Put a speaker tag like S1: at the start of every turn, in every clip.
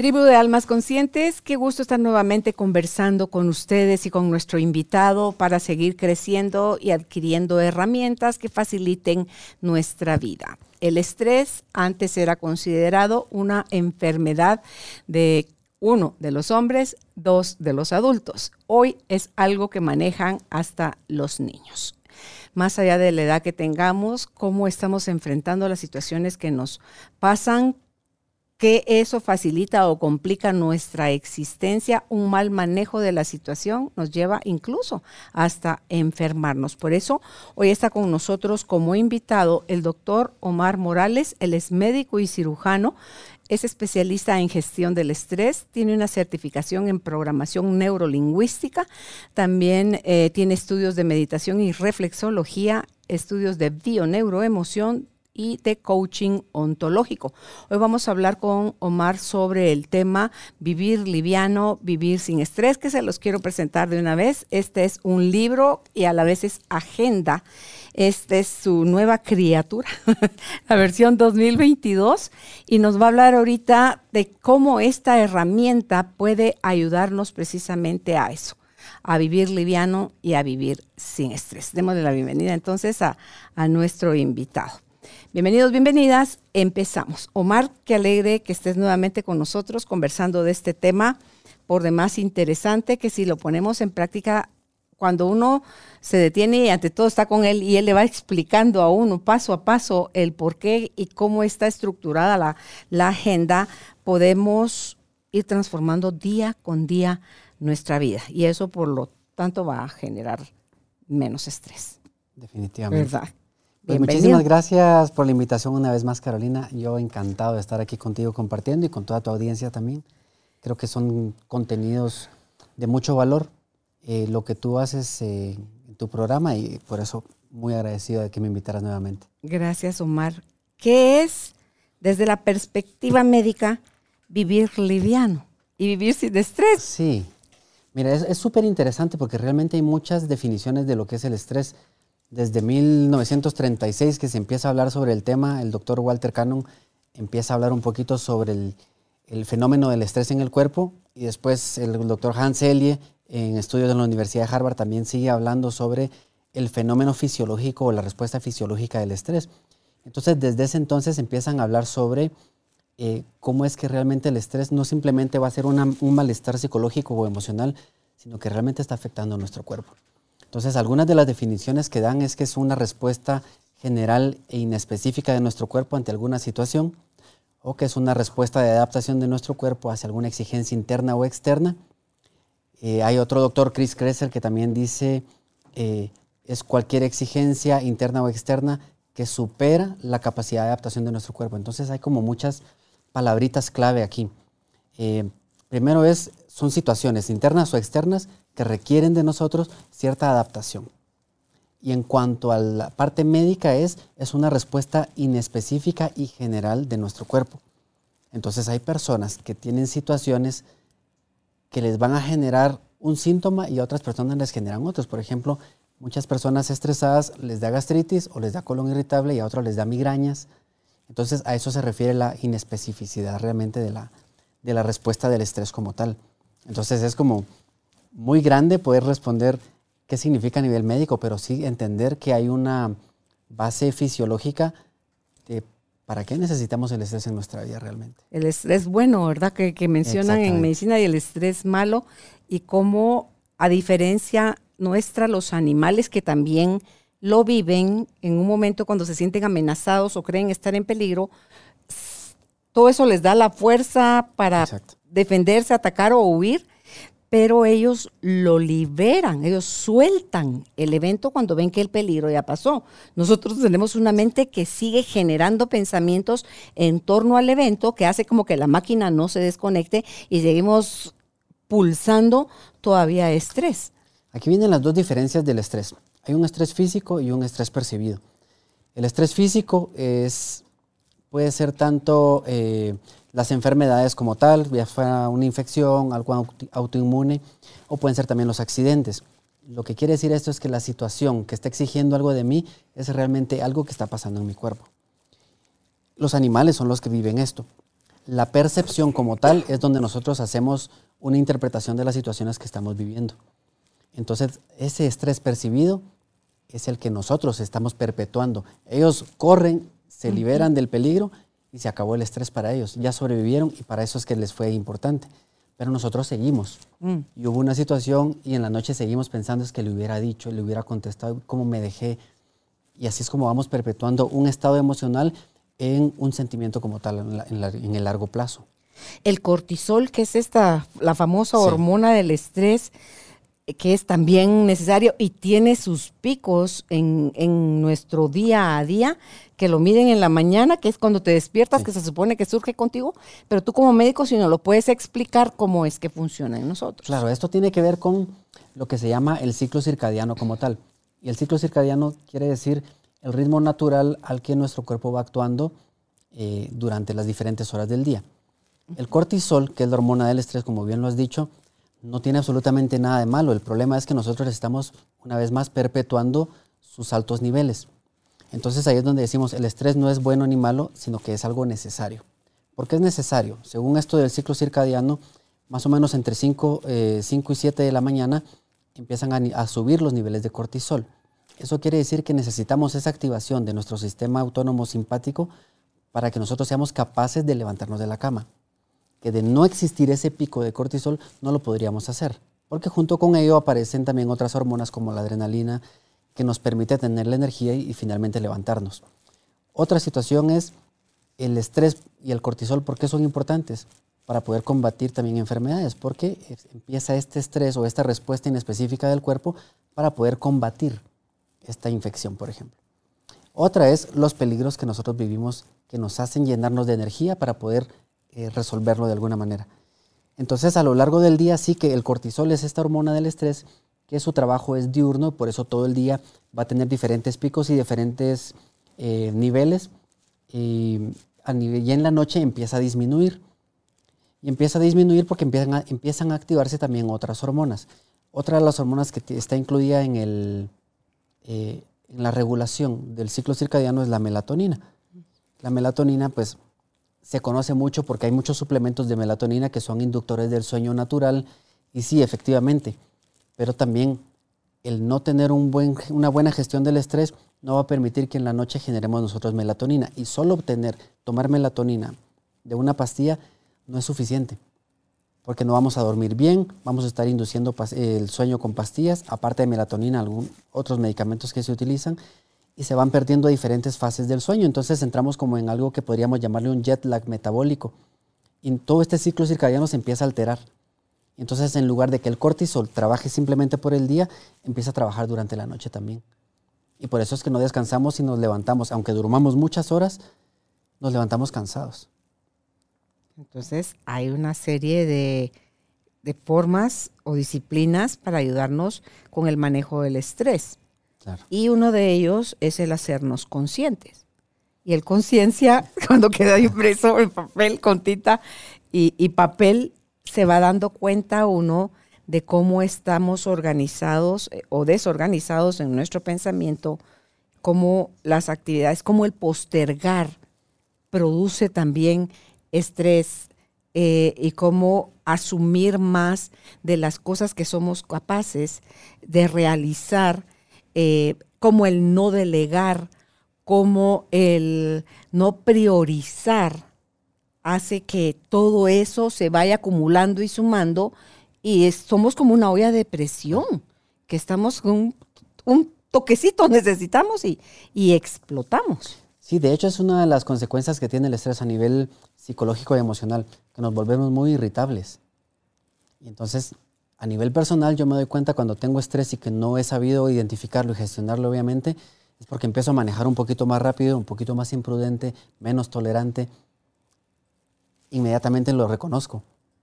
S1: Tribu de Almas Conscientes, qué gusto estar nuevamente conversando con ustedes y con nuestro invitado para seguir creciendo y adquiriendo herramientas que faciliten nuestra vida. El estrés antes era considerado una enfermedad de uno de los hombres, dos de los adultos. Hoy es algo que manejan hasta los niños más allá de la edad que tengamos, cómo estamos enfrentando las situaciones que nos pasan, que eso facilita o complica nuestra existencia, un mal manejo de la situación nos lleva incluso hasta enfermarnos. Por eso hoy está con nosotros como invitado el doctor Omar Morales, él es médico y cirujano, es especialista en gestión del estrés, tiene una certificación en programación neurolingüística, también eh, tiene estudios de meditación y reflexología, estudios de bioneuroemoción, y de coaching ontológico. Hoy vamos a hablar con Omar sobre el tema vivir liviano, vivir sin estrés, que se los quiero presentar de una vez. Este es un libro y a la vez es agenda. Esta es su nueva criatura, la versión 2022, y nos va a hablar ahorita de cómo esta herramienta puede ayudarnos precisamente a eso a vivir liviano y a vivir sin estrés. Démosle la bienvenida entonces a, a nuestro invitado. Bienvenidos, bienvenidas. Empezamos. Omar, qué alegre que estés nuevamente con nosotros conversando de este tema por demás interesante que si lo ponemos en práctica, cuando uno se detiene y ante todo está con él y él le va explicando a uno paso a paso el por qué y cómo está estructurada la, la agenda, podemos ir transformando día con día nuestra vida. Y eso, por lo tanto, va a generar menos estrés.
S2: Definitivamente. ¿Verdad? Pues muchísimas gracias por la invitación una vez más, Carolina. Yo encantado de estar aquí contigo compartiendo y con toda tu audiencia también. Creo que son contenidos de mucho valor eh, lo que tú haces eh, en tu programa y por eso muy agradecido de que me invitaras nuevamente.
S1: Gracias, Omar. ¿Qué es, desde la perspectiva médica, vivir liviano y vivir sin estrés?
S2: Sí. Mira, es súper interesante porque realmente hay muchas definiciones de lo que es el estrés desde 1936 que se empieza a hablar sobre el tema, el doctor Walter Cannon empieza a hablar un poquito sobre el, fenómeno del estrés en el cuerpo y después el doctor Hans Elie en estudios de la Universidad de Harvard también sigue hablando sobre el fenómeno fisiológico o la respuesta fisiológica del estrés. Entonces desde ese entonces empiezan a hablar sobre eh, cómo es que realmente el estrés no simplemente va a ser un malestar psicológico o emocional, sino que realmente está afectando a nuestro cuerpo. Entonces, algunas de las definiciones que dan es que es una respuesta general e inespecífica de nuestro cuerpo ante alguna situación, o que es una respuesta de adaptación de nuestro cuerpo hacia alguna exigencia interna o externa. Eh, hay otro doctor, Chris Kresser, que también dice eh, es cualquier exigencia interna o externa que supera la capacidad de adaptación de nuestro cuerpo. Entonces hay como muchas palabritas clave aquí. Eh, primero es, son situaciones internas o externas que requieren de nosotros cierta adaptación. Y en cuanto a la parte médica es, es una respuesta inespecífica y general de nuestro cuerpo. Entonces hay personas que tienen situaciones que les van a generar un síntoma y a otras personas les generan otros. Por ejemplo, muchas personas estresadas les da gastritis o les da colon irritable y a otros les da migrañas. Entonces a eso se refiere la inespecificidad realmente de la, de la respuesta del estrés como tal. Entonces es como muy grande poder responder qué significa a nivel médico, pero sí entender que hay una base fisiológica de para qué necesitamos el estrés en nuestra vida realmente.
S1: El estrés bueno, ¿verdad? Que, que mencionan en medicina y el estrés malo y cómo a diferencia nuestra los animales que también lo viven en un momento cuando se sienten amenazados o creen estar en peligro, todo eso les da la fuerza para defenderse, atacar o huir pero ellos lo liberan, ellos sueltan el evento cuando ven que el peligro ya pasó. Nosotros tenemos una mente que sigue generando pensamientos en torno al evento que hace como que la máquina no se desconecte y seguimos pulsando todavía estrés.
S2: Aquí vienen las dos diferencias del estrés. Hay un estrés físico y un estrés percibido. El estrés físico es, puede ser tanto eh, las enfermedades como tal, ya fuera una infección, algo autoinmune, o pueden ser también los accidentes. Lo que quiere decir esto es que la situación que está exigiendo algo de mí es realmente algo que está pasando en mi cuerpo. Los animales son los que viven esto. La percepción como tal es donde nosotros hacemos una interpretación de las situaciones que estamos viviendo. Entonces, ese estrés percibido es el que nosotros estamos perpetuando. Ellos corren, se liberan del peligro y se acabó el estrés para ellos. Ya sobrevivieron y para eso es que les fue importante. Pero nosotros seguimos. Mm. Y hubo una situación y en la noche seguimos pensando es que le hubiera dicho, le hubiera contestado, cómo me dejé. Y así es como vamos perpetuando un estado emocional en un sentimiento como tal en, el largo plazo.
S1: El cortisol, que es esta, la famosa hormona del estrés, que es también necesario y tiene sus picos en, nuestro día a día, que lo miden en la mañana, que es cuando te despiertas, que se supone que surge contigo, pero tú como médico, si no lo puedes explicar cómo es que funciona en nosotros.
S2: Claro, esto tiene que ver con lo que se llama el ciclo circadiano como tal. Y el ciclo circadiano quiere decir el ritmo natural al que nuestro cuerpo va actuando eh, durante las diferentes horas del día. El cortisol, que es la hormona del estrés, como bien lo has dicho, no tiene absolutamente nada de malo. El problema es que nosotros estamos una vez más perpetuando sus altos niveles. Entonces ahí es donde decimos, el estrés no es bueno ni malo, sino que es algo necesario. ¿Por qué es necesario? Según esto del ciclo circadiano, más o menos entre 5, eh, y 7 de la mañana empiezan a, subir los niveles de cortisol. Eso quiere decir que necesitamos esa activación de nuestro sistema autónomo simpático para que nosotros seamos capaces de levantarnos de la cama que de no existir ese pico de cortisol no lo podríamos hacer, porque junto con ello aparecen también otras hormonas como la adrenalina que nos permite tener la energía y, finalmente levantarnos. Otra situación es el estrés y el cortisol, ¿por qué son importantes? Para poder combatir también enfermedades, porque empieza este estrés o esta respuesta inespecífica del cuerpo para poder combatir esta infección, por ejemplo. Otra es los peligros que nosotros vivimos que nos hacen llenarnos de energía para poder eh, resolverlo de alguna manera. Entonces, a lo largo del día sí que el cortisol es esta hormona del estrés, que su trabajo es diurno, por eso todo el día va a tener diferentes picos y diferentes eh, niveles. Y, a en la noche empieza a disminuir. Y empieza a disminuir porque empiezan a, empiezan a activarse también otras hormonas. Otra de las hormonas que está incluida en, el, eh, en la regulación del ciclo circadiano es la melatonina. La melatonina, pues, se conoce mucho porque hay muchos suplementos de melatonina que son inductores del sueño natural y sí, efectivamente, pero también el no tener una buena gestión del estrés no va a permitir que en la noche generemos nosotros melatonina y solo obtener, tomar melatonina de una pastilla no es suficiente porque no vamos a dormir bien, vamos a estar induciendo el sueño con pastillas, aparte de melatonina, algunos otros medicamentos que se utilizan y se van perdiendo diferentes fases del sueño. Entonces entramos como en algo que podríamos llamarle un jet lag metabólico. Y todo este ciclo circadiano se empieza a alterar. Entonces, en lugar de que el cortisol trabaje simplemente por el día, empieza a trabajar durante la noche también. Y por eso es que no descansamos y nos levantamos. Aunque durmamos muchas horas, nos levantamos cansados.
S1: Entonces, hay una serie de, de formas o disciplinas para ayudarnos con el manejo del estrés. Y uno de ellos es el hacernos conscientes. Y el conciencia, cuando queda impreso en papel con tinta y, papel, se va dando cuenta uno de cómo estamos organizados eh, o desorganizados en nuestro pensamiento, cómo las actividades, cómo el postergar produce también estrés eh, y cómo asumir más de las cosas que somos capaces de realizar eh, como el no delegar, como el no priorizar, hace que todo eso se vaya acumulando y sumando y somos como una olla de presión, que estamos con un, toquecito necesitamos y, y explotamos.
S2: Sí, de hecho es una de las consecuencias que tiene el estrés a nivel psicológico y emocional, que nos volvemos muy irritables. Y entonces a nivel personal, yo me doy cuenta cuando tengo estrés y que no he sabido identificarlo y gestionarlo, obviamente, es porque empiezo a manejar un poquito más rápido, un poquito más imprudente, menos tolerante. Inmediatamente lo reconozco,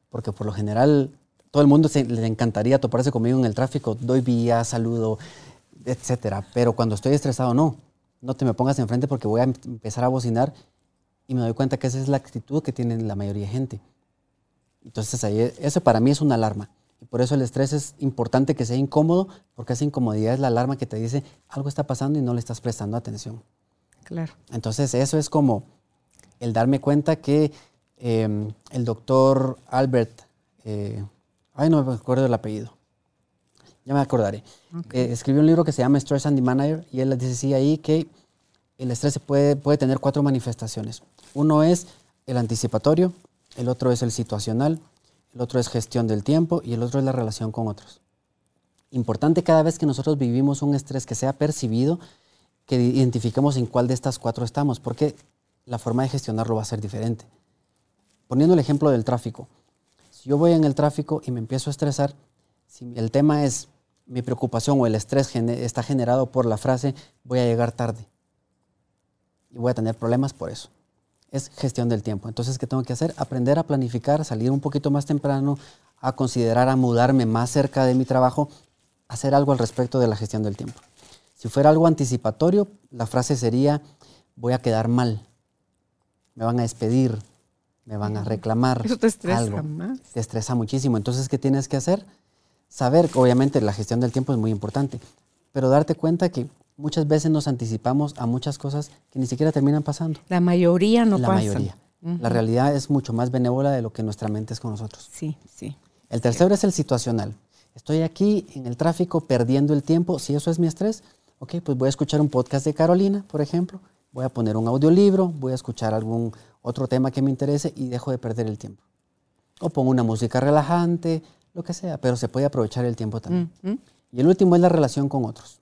S2: porque por lo general todo el mundo se, le encantaría toparse conmigo en el tráfico, doy vía, saludo, etcétera. Pero cuando estoy estresado, no. no te me pongas enfrente porque voy a em-, empezar a bocinar y me doy cuenta que esa es la actitud que tienen la mayoría de gente. Entonces ahí, eso para mí es una alarma. Y por eso el estrés es importante que sea incómodo, porque esa incomodidad es la alarma que te dice algo está pasando y no le estás prestando atención.
S1: Claro.
S2: Entonces eso es como el darme cuenta que em, el doctor Albert, eh, ay no me acuerdo del apellido, ya me acordaré, eh, escribió un libro que se llama Stress and the Manager y él decía ahí que el estrés puede, puede tener cuatro manifestaciones. Uno es el anticipatorio, el otro es el situacional, el otro es gestión del tiempo y el otro es la relación con otros. Importante cada vez que nosotros vivimos un estrés que sea percibido, que identifiquemos en cuál de estas cuatro estamos, porque la forma de gestionarlo va a ser diferente. Poniendo el ejemplo del tráfico. Si yo voy en el tráfico y me empiezo a estresar, si el tema es mi preocupación o el estrés está generado por la frase voy a llegar tarde y voy a tener problemas por eso es gestión del tiempo. Entonces, ¿qué tengo que hacer? Aprender a planificar, salir un poquito más temprano, a considerar a mudarme más cerca de mi trabajo, hacer algo al respecto de la gestión del tiempo. Si fuera algo anticipatorio, la frase sería, voy a quedar mal, me van a despedir, me van a reclamar.
S1: Eso te estresa
S2: algo.
S1: más.
S2: Te estresa muchísimo. Entonces, ¿qué tienes que hacer? Saber, obviamente, la gestión del tiempo es muy importante, pero darte cuenta que muchas veces nos anticipamos a muchas cosas que ni siquiera terminan pasando.
S1: La mayoría no
S2: la mayoría. La realidad es mucho más benévola de lo que nuestra mente es con nosotros.
S1: Sí, sí.
S2: El tercero es el situacional. Estoy aquí en el tráfico perdiendo el tiempo. Si eso es mi estrés, ok, pues voy a escuchar un podcast de Carolina, por ejemplo. Voy a poner un audiolibro, voy a escuchar algún otro tema que me interese y dejo de perder el tiempo. O pongo una música relajante, lo que sea, pero se puede aprovechar el tiempo también. Y el último es la relación con otros.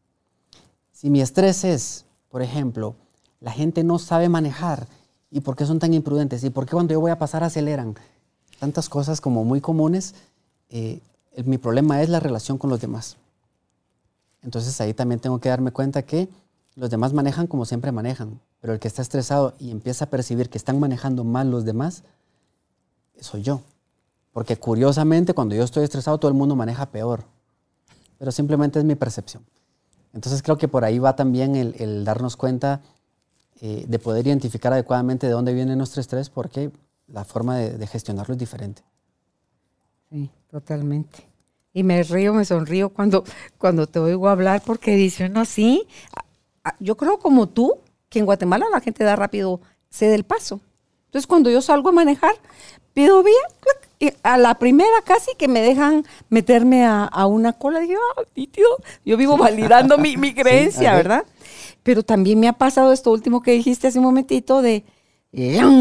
S2: Si mi estrés es, por ejemplo, la gente no sabe manejar y por qué son tan imprudentes y por qué cuando yo voy a pasar aceleran, tantas cosas como muy comunes, eh, mi problema es la relación con los demás. Entonces ahí también tengo que darme cuenta que los demás manejan como siempre manejan, pero el que está estresado y empieza a percibir que están manejando mal los demás, soy yo. Porque curiosamente cuando yo estoy estresado todo el mundo maneja peor, pero simplemente es mi percepción. Entonces creo que por ahí va también el, darnos cuenta eh, de poder identificar adecuadamente de dónde viene nuestro estrés porque la forma de, gestionarlo es diferente.
S1: Sí, totalmente. Y me río, me sonrío cuando, cuando te oigo hablar porque dice no, sí, yo creo como tú, que en Guatemala la gente da rápido, cede el paso. Entonces cuando yo salgo a manejar, pido vía, y a la primera casi que me dejan meterme a, una cola, dije, ah, tío, yo vivo validando mi, mi, creencia, ¿verdad? Pero también me ha pasado esto último que dijiste hace un momentito de,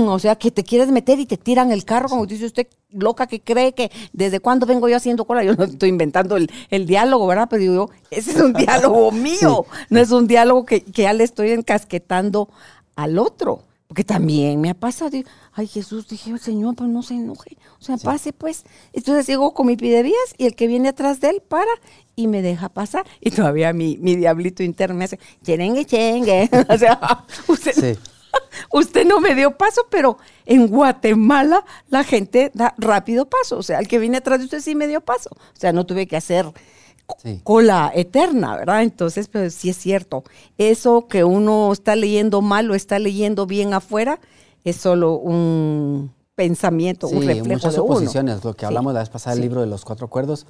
S1: o sea, que te quieres meter y te tiran el carro, como dice usted, loca que cree que desde cuándo vengo yo haciendo cola. Yo no estoy inventando el, el diálogo, ¿verdad? Pero yo, ese es un diálogo mío, no es un diálogo que, que ya le estoy encasquetando al otro. Porque también me ha pasado, ay Jesús, dije, Señor, pues no se enoje, o sea, pase pues. Entonces sigo con mi pidevías y el que viene atrás de él para y me deja pasar. Y todavía mi, mi diablito interno me hace, cherengue, chengue. o sea, usted, usted no me dio paso, pero en Guatemala la gente da rápido paso. O sea, el que viene atrás de usted sí me dio paso. O sea, no tuve que hacer cola eterna, ¿verdad? Entonces, pues sí es cierto. Eso que uno está leyendo mal o está leyendo bien afuera es solo un pensamiento, un reflejo
S2: muchas
S1: de
S2: suposiciones, lo que hablamos la vez pasada del libro de los cuatro acuerdos,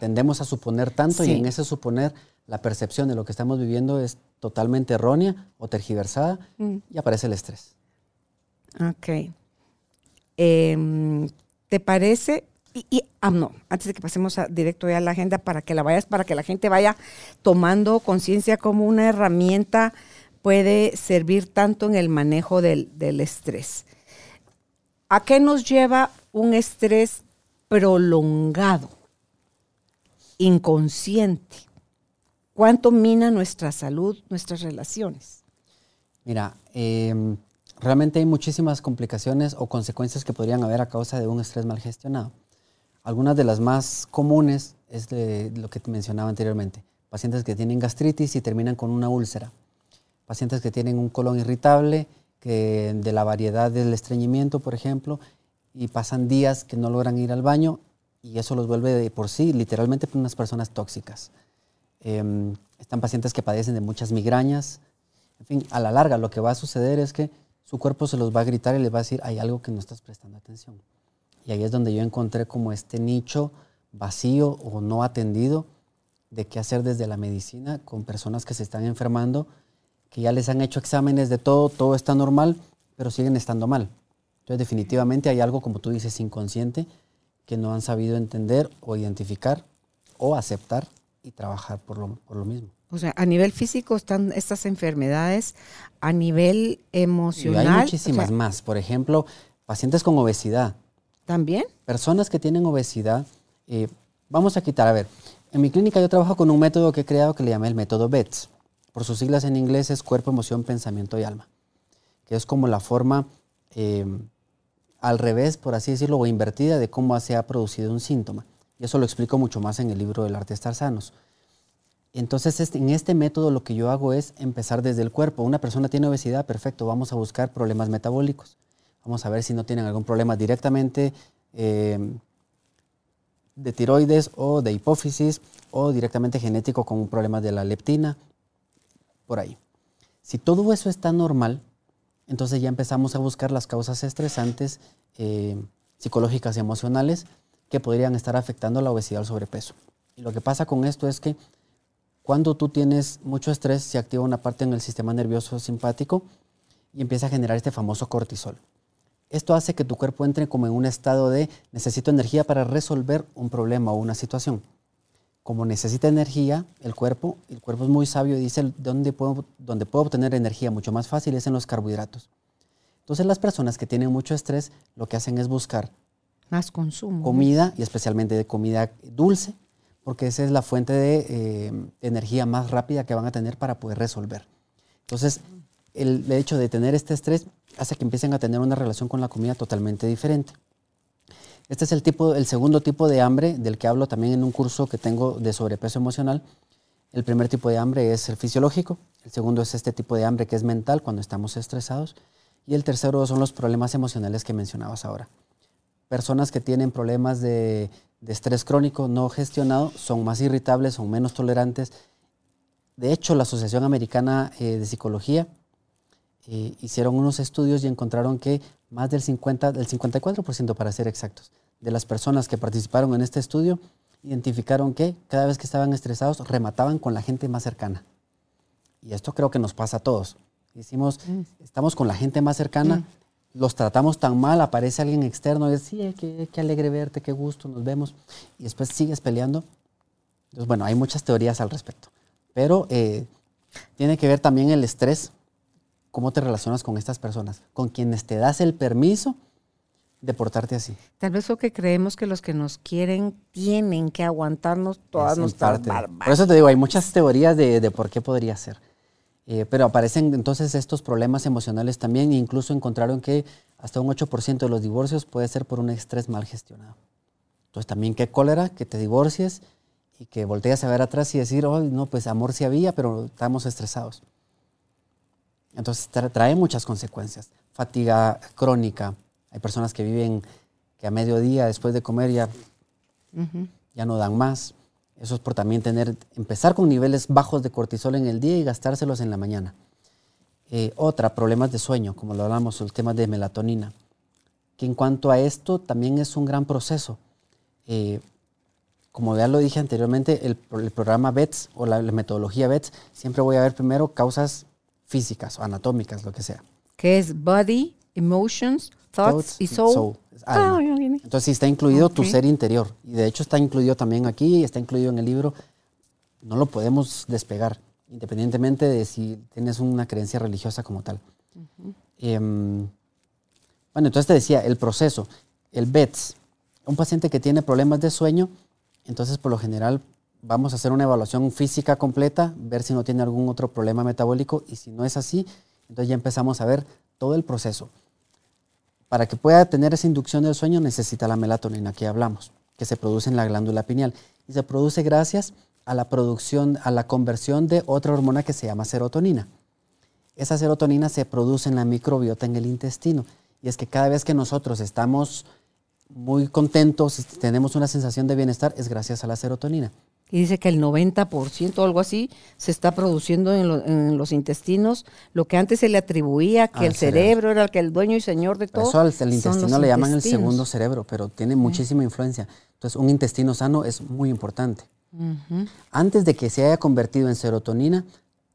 S2: tendemos a suponer tanto y en ese suponer la percepción de lo que estamos viviendo es totalmente errónea o tergiversada mm. y aparece el estrés.
S1: Ok. Em, ¿Te parece? Y, ah, no, antes de que pasemos directo a la agenda, para que la vayas, para que la gente vaya tomando conciencia como una herramienta puede servir tanto en el manejo del, estrés. ¿A qué nos lleva un estrés prolongado, inconsciente? ¿Cuánto mina nuestra salud, nuestras relaciones?
S2: Mira, em, realmente hay muchísimas complicaciones o consecuencias que podrían haber a causa de un estrés mal gestionado. Algunas de las más comunes es lo que mencionaba anteriormente. Pacientes que tienen gastritis y terminan con una úlcera. Pacientes que tienen un colon irritable, de la variedad del estreñimiento, por ejemplo, y pasan días que no logran ir al baño y eso los vuelve de por sí literalmente unas personas tóxicas. Em, están pacientes que padecen de muchas migrañas, En fin, a la larga lo que va a suceder es que su cuerpo se los va a gritar y les va a decir, hay algo que no estás prestando atención. Y ahí es donde yo encontré como este nicho vacío o no atendido de qué hacer desde la medicina con personas que se están enfermando, que ya les han hecho exámenes de todo, todo está normal, pero siguen estando mal. Entonces definitivamente hay algo, como tú dices, inconsciente que no han sabido entender o identificar o aceptar y trabajar por lo, por lo mismo.
S1: O sea, a nivel físico están estas enfermedades, a nivel emocional.
S2: Y hay muchísimas más. Por ejemplo, pacientes con obesidad.
S1: ¿También?
S2: Personas que tienen obesidad. Eh, vamos a quitar, a ver, en mi clínica yo trabajo con un método que he creado que le llamé el método BETS. Por sus siglas en inglés es cuerpo, emoción, pensamiento y alma. Que es como la forma eh, al revés, por así decirlo, o invertida de cómo se ha producido un síntoma. Y eso lo explico mucho más en el libro del arte de estar sanos. Entonces, este, en este método lo que yo hago es empezar desde el cuerpo. Una persona tiene obesidad, perfecto, vamos a buscar problemas metabólicos. Vamos a ver si no tienen algún problema directamente eh, de tiroides o de hipófisis o directamente genético con un problema de la leptina, por ahí. Si todo eso está normal, entonces ya empezamos a buscar las causas estresantes eh, psicológicas y emocionales que podrían estar afectando la obesidad o el sobrepeso. Y lo que pasa con esto es que cuando tú tienes mucho estrés, se activa una parte en el sistema nervioso simpático y empieza a generar este famoso cortisol. Esto hace que tu cuerpo entre como en un estado de necesito energía para resolver un problema o una situación. Como necesita energía el cuerpo, el cuerpo es muy sabio y dice dónde puedo, donde puedo obtener energía mucho más fácil es en los carbohidratos. Entonces las personas que tienen mucho estrés lo que hacen es buscar
S1: más consumo.
S2: Comida y especialmente de comida dulce, porque esa es la fuente de eh, energía más rápida que van a tener para poder resolver. Entonces, el, hecho de tener este estrés hace que empiecen a tener una relación con la comida totalmente diferente. Este es el, tipo, el segundo tipo de hambre del que hablo también en un curso que tengo de sobrepeso emocional. El primer tipo de hambre es el fisiológico, el segundo es este tipo de hambre que es mental cuando estamos estresados y el tercero son los problemas emocionales que mencionabas ahora. Personas que tienen problemas de de estrés crónico no gestionado son más irritables, son menos tolerantes. De hecho, la Asociación Americana eh, de Psicología eh, hicieron unos estudios y encontraron que más del 50, del 54% para ser exactos, de las personas que participaron en este estudio identificaron que cada vez que estaban estresados remataban con la gente más cercana. Y esto creo que nos pasa a todos. Decimos, mm. estamos con la gente más cercana, mm los tratamos tan mal, aparece alguien externo y dice, sí, qué, alegre verte, qué gusto, nos vemos, y después sigues peleando. Entonces, bueno, hay muchas teorías al respecto, pero eh, tiene que ver también el estrés, cómo te relacionas con estas personas, con quienes te das el permiso de portarte así.
S1: Tal vez lo que creemos que los que nos quieren tienen que aguantarnos todas nuestras
S2: Por eso te digo, hay muchas teorías de, de por qué podría ser. Eh, pero aparecen entonces estos problemas emocionales también e incluso encontraron que hasta un 8% de los divorcios puede ser por un estrés mal gestionado. Entonces también qué cólera que te divorcies y que volteas a ver atrás y decir, oh, no, pues amor sí había, pero estamos estresados. Entonces trae muchas consecuencias. Fatiga crónica. Hay personas que viven que a mediodía después de comer ya, ya no dan más. Eso es por también tener, empezar con niveles bajos de cortisol en el día y gastárselos en la mañana. Eh, otra, problemas de sueño, como lo hablamos, el tema de melatonina, que en cuanto a esto también es un gran proceso. Eh, como ya lo dije anteriormente, el, programa BETS o la, metodología BETS, siempre voy a ver primero causas físicas o anatómicas, lo que sea.
S1: Que es Body, Emotions, Thoughts, y Soul.
S2: Ah, Entonces sí está incluido tu ser interior. Y de hecho está incluido también aquí, está incluido en el libro. No lo podemos despegar, independientemente de si tienes una creencia religiosa como tal. Em, bueno, entonces te decía, el proceso, el BETS, un paciente que tiene problemas de sueño, entonces por lo general vamos a hacer una evaluación física completa, ver si no tiene algún otro problema metabólico y si no es así, entonces ya empezamos a ver todo el proceso para que pueda tener esa inducción del sueño necesita la melatonina que hablamos, que se produce en la glándula pineal. Y se produce gracias a la producción, a la conversión de otra hormona que se llama serotonina. Esa serotonina se produce en la microbiota en el intestino. Y es que cada vez que nosotros estamos muy contentos, tenemos una sensación de bienestar, es gracias a la serotonina.
S1: Y dice que el 90% o algo así se está produciendo en, los intestinos, lo que antes se le atribuía que el cerebro, era el que el dueño y señor de todo.
S2: Eso el intestino le llaman el segundo cerebro, pero tiene muchísima influencia. Entonces, un intestino sano es muy importante. Antes de que se haya convertido en serotonina,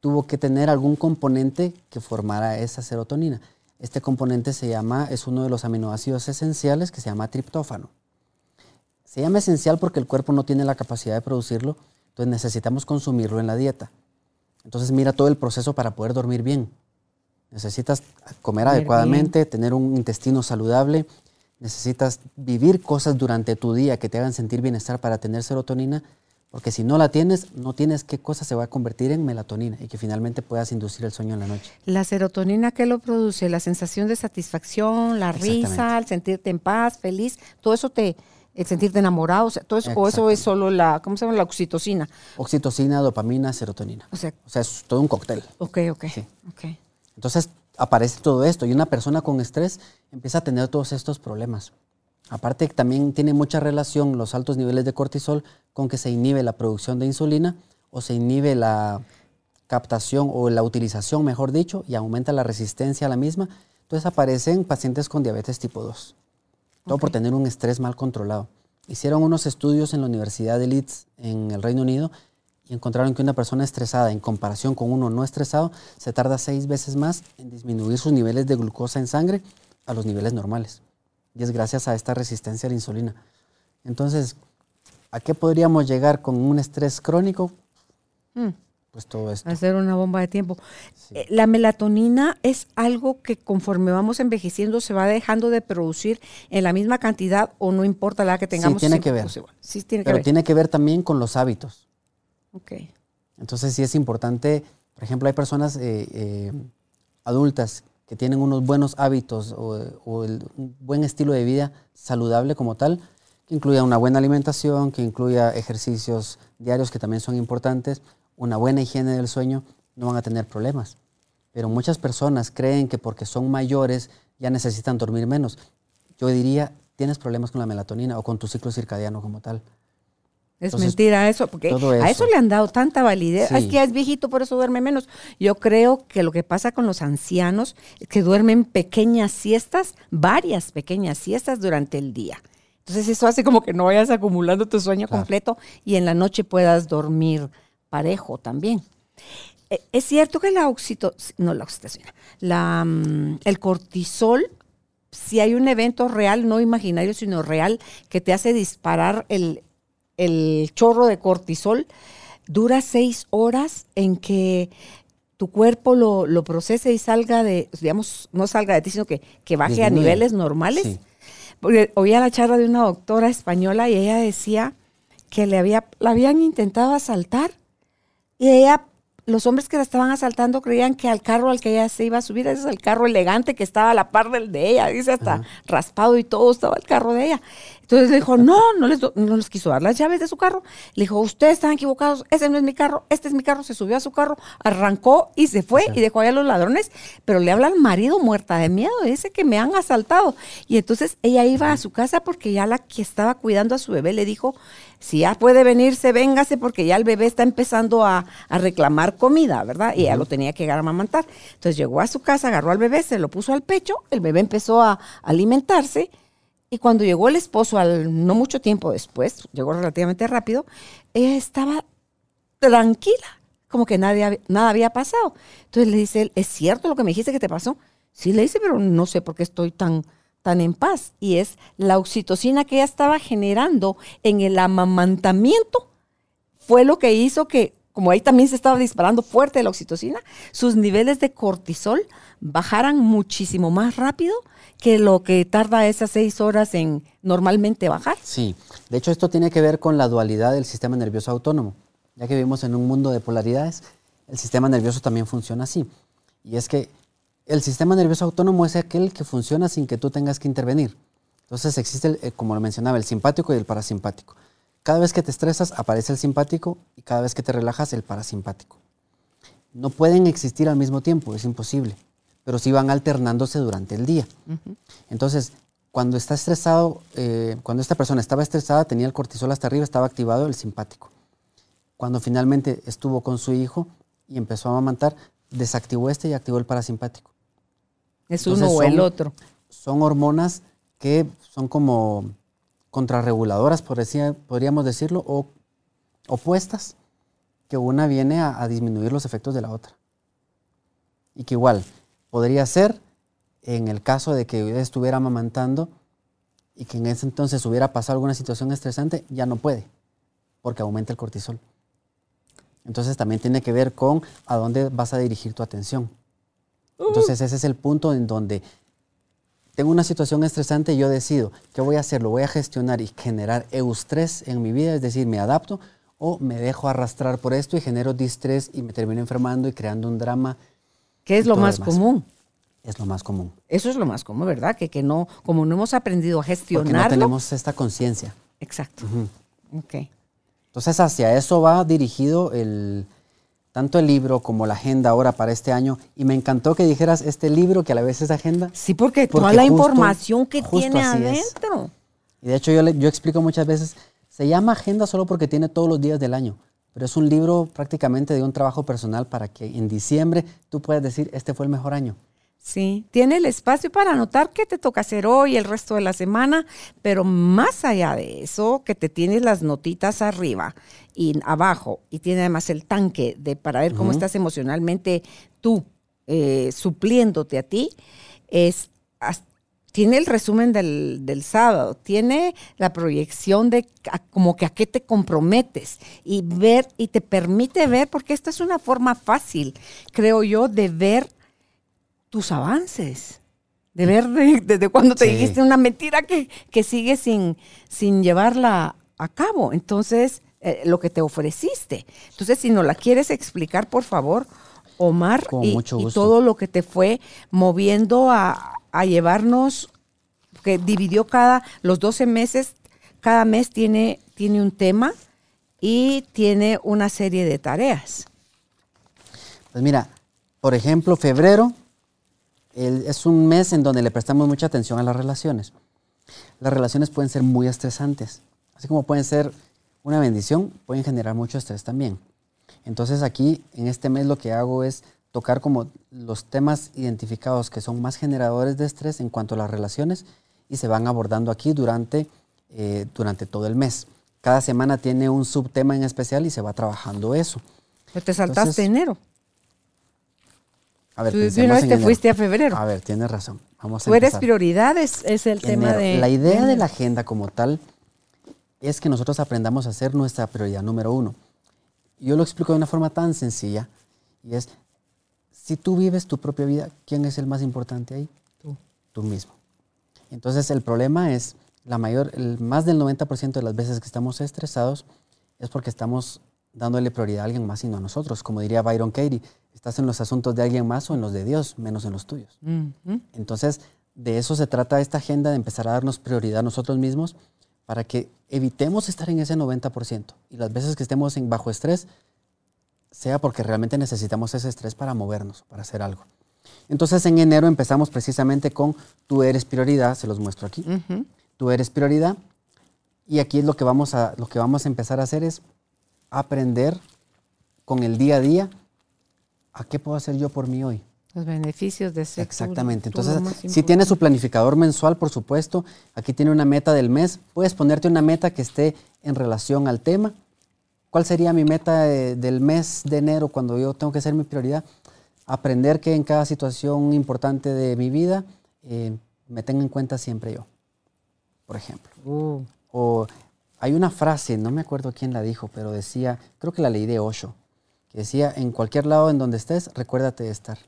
S2: tuvo que tener algún componente que formara esa serotonina. Este componente se llama, es uno de los aminoácidos esenciales que se llama triptófano. Se llama esencial porque el cuerpo no tiene la capacidad de producirlo, entonces necesitamos consumirlo en la dieta. Entonces mira todo el proceso para poder dormir bien. Necesitas comer adecuadamente, tener un intestino saludable, necesitas vivir cosas durante tu día que te hagan sentir bienestar para tener serotonina, porque si no la tienes, no tienes qué cosa se va a convertir en melatonina y que finalmente puedas inducir el sueño en la noche.
S1: La serotonina, ¿qué lo produce? La sensación de satisfacción, la risa, el sentirte en paz, feliz, todo eso te, el sentirte enamorado, o, sea, todo eso, o eso es solo la, ¿cómo se llama? La oxitocina.
S2: Oxitocina, dopamina, serotonina. O sea, o sea es todo un cóctel.
S1: Ok, ok. okay.
S2: Entonces aparece todo esto y una persona con estrés empieza a tener todos estos problemas. Aparte también tiene mucha relación los altos niveles de cortisol con que se inhibe la producción de insulina o se inhibe la captación o la utilización, mejor dicho, y aumenta la resistencia a la misma. Entonces aparecen pacientes con diabetes tipo 2 todo por tener un estrés mal controlado. Hicieron unos estudios en la Universidad de Leeds, en el Reino Unido, y encontraron que una persona estresada, en comparación con uno no estresado, se tarda seis veces más en disminuir sus niveles de glucosa en sangre a los niveles normales. Y es gracias a esta resistencia a la insulina. Entonces, ¿a qué podríamos llegar con un estrés crónico? Mm pues todo esto.
S1: Hacer una bomba de tiempo. Eh, la melatonina es algo que conforme vamos envejeciendo se va dejando de producir en la misma cantidad o no importa la que tengamos.
S2: Sí, tiene que ver. Sí, tiene que Pero tiene que ver también con los hábitos.
S1: Ok.
S2: Entonces sí es importante, por ejemplo, hay personas eh, eh, adultas que tienen unos buenos hábitos o, un buen estilo de vida saludable como tal, que incluya una buena alimentación, que incluya ejercicios diarios que también son importantes, una buena higiene del sueño, no van a tener problemas. Pero muchas personas creen que porque son mayores ya necesitan dormir menos. Yo diría, tienes problemas con la melatonina o con tu ciclo circadiano como tal.
S1: Es mentira eso, porque a eso le han dado tanta validez. Es que es viejito, por eso duerme menos. Yo creo que lo que pasa con los ancianos es que duermen pequeñas siestas, varias pequeñas siestas durante el día. Entonces eso hace como que no vayas acumulando tu sueño completo y en la noche puedas dormir parejo también. Eh, es cierto que la oxitocina, no la oxitocina, la, mm, el cortisol, si hay un evento real, no imaginario, sino real, que te hace disparar el, chorro de cortisol, dura seis horas en que tu cuerpo lo, procese y salga de, digamos, no salga de ti, sino que, que baje a niveles normales. Porque oía la charla de una doctora española y ella decía que le había, la habían intentado asaltar y ella, los hombres que la estaban asaltando creían que al carro al que ella se iba a subir, ese es el carro elegante que estaba a la par del de ella, dice hasta raspado y todo estaba el carro de ella. Entonces le dijo, no, no les, no les quiso dar las llaves de su carro. Le dijo, ustedes están equivocados, ese no es mi carro, este es mi carro. Se subió a su carro, arrancó y se fue y dejó allá a los ladrones. Pero le habla al marido muerta de miedo, dice que me han asaltado. Y entonces ella iba a su casa porque ya la que estaba cuidando a su bebé le dijo, si ya puede venirse, véngase porque ya el bebé está empezando a, reclamar comida, ¿verdad? Y ya lo tenía que amamantar. Entonces llegó a su casa, agarró al bebé, se lo puso al pecho, el bebé empezó a alimentarse y cuando llegó el esposo, al, no mucho tiempo después, llegó relativamente rápido, ella estaba tranquila, como que nadie, nada había pasado. Entonces le dice él, ¿es cierto lo que me dijiste que te pasó? Sí, le dice, pero no sé por qué estoy tan, tan en paz. Y es la oxitocina que ella estaba generando en el amamantamiento, fue lo que hizo que, como ahí también se estaba disparando fuerte la oxitocina, sus niveles de cortisol bajaran muchísimo más rápido que lo que tarda esas seis horas en normalmente bajar.
S2: Sí, de hecho esto tiene que ver con la dualidad del sistema nervioso autónomo. Ya que vivimos en un mundo de polaridades, el sistema nervioso también funciona así. Y es que el sistema nervioso autónomo es aquel que funciona sin que tú tengas que intervenir. Entonces existe, eh, como lo mencionaba, el simpático y el parasimpático. Cada vez que te estresas aparece el simpático y cada vez que te relajas el parasimpático. No pueden existir al mismo tiempo, es imposible pero sí van alternándose durante el día. Entonces, cuando está estresado, eh, cuando esta persona estaba estresada, tenía el cortisol hasta arriba, estaba activado el simpático. Cuando finalmente estuvo con su hijo y empezó a amamantar, desactivó este y activó el parasimpático.
S1: Es uno o el otro.
S2: Son hormonas que son como contrarreguladoras, por decir, podríamos decirlo, o opuestas, que una viene a, a disminuir los efectos de la otra. Y que igual podría ser en el caso de que estuviera amamantando y que en ese entonces hubiera pasado alguna situación estresante, ya no puede, porque aumenta el cortisol. Entonces también tiene que ver con a dónde vas a dirigir tu atención. Entonces ese es el punto en donde tengo una situación estresante y yo decido qué voy a hacer, lo voy a gestionar y generar eustrés en mi vida, es decir, me adapto o me dejo arrastrar por esto y genero distrés y me termino enfermando y creando un drama.
S1: ¿Qué es lo más común?
S2: Es lo más común.
S1: Eso es lo más común, ¿verdad? Que, que no, como no hemos aprendido a gestionarlo. Porque
S2: no tenemos esta conciencia.
S1: Exacto. Ok.
S2: Entonces hacia eso va dirigido el, tanto el libro como la agenda ahora para este año. Y me encantó que dijeras este libro que a la vez es agenda.
S1: Sí, porque, toda la información que tiene adentro.
S2: Y de hecho yo, yo explico muchas veces, se llama agenda solo porque tiene todos los días del año. Pero es un libro prácticamente de un trabajo personal para que en diciembre tú puedas decir, este fue el mejor año.
S1: Sí, tiene el espacio para anotar qué te toca hacer hoy, el resto de la semana, pero más allá de eso, que te tienes las notitas arriba y abajo, y tiene además el tanque de para ver cómo estás emocionalmente tú eh, supliéndote a ti, es tiene el resumen del, del, sábado, tiene la proyección de como que a qué te comprometes y ver y te permite ver, porque esta es una forma fácil, creo yo, de ver tus avances, de ver desde cuando te dijiste una mentira que, que sigue sin, sin llevarla a cabo. Entonces, eh, lo que te ofreciste. Entonces, si no la quieres explicar, por favor, Omar, y, todo lo que te fue moviendo a, a llevarnos, que dividió cada, los 12 meses, cada mes tiene, tiene un tema y tiene una serie de tareas.
S2: Pues mira, por ejemplo, febrero es un mes en donde le prestamos mucha atención a las relaciones. Las relaciones pueden ser muy estresantes, así como pueden ser una bendición, pueden generar mucho estrés también. Entonces aquí, en este mes, lo que hago es tocar como los temas identificados que son más generadores de estrés en cuanto a las relaciones y se van abordando aquí durante, eh, durante todo el mes. Cada semana tiene un subtema en especial y se va trabajando eso.
S1: Pero te saltaste enero.
S2: A ver,
S1: Tú no te fuiste a febrero.
S2: A ver, tienes razón. Vamos a
S1: Tú eres prioridades, es el tema de...
S2: La idea de la agenda como tal es que nosotros aprendamos a ser nuestra prioridad número uno. Yo lo explico de una forma tan sencilla y es, si tú vives tu propia vida, ¿quién es el más importante ahí?
S1: Tú.
S2: Tú mismo. Entonces el problema es, la mayor, el, más del 90% de las veces que estamos estresados es porque estamos dándole prioridad a alguien más y no a nosotros. Como diría Byron Katie, estás en los asuntos de alguien más o en los de Dios, menos en los tuyos. Entonces, de eso se trata esta agenda, de empezar a darnos prioridad a nosotros mismos para que evitemos estar en ese 90%. Y las veces que estemos en bajo estrés, sea porque realmente necesitamos ese estrés para movernos, para hacer algo. Entonces, en enero empezamos precisamente con tú eres prioridad, se los muestro aquí. Tú eres prioridad. Y aquí es lo que vamos a, lo que vamos a empezar a hacer es aprender con el día a día a qué puedo hacer yo por mí hoy.
S1: Los beneficios de ser.
S2: Exactamente. Entonces, si tienes su planificador mensual, por supuesto, aquí tiene una meta del mes. Puedes ponerte una meta que esté en relación al tema. ¿Cuál sería mi meta del mes de enero cuando yo tengo que ser mi prioridad? Aprender que en cada situación importante de mi vida eh, me tenga en cuenta siempre yo, por ejemplo. Uh. O hay una frase, no me acuerdo quién la dijo, pero decía, creo que la leí de Osho, que decía, en cualquier lado en donde estés, recuérdate de estar.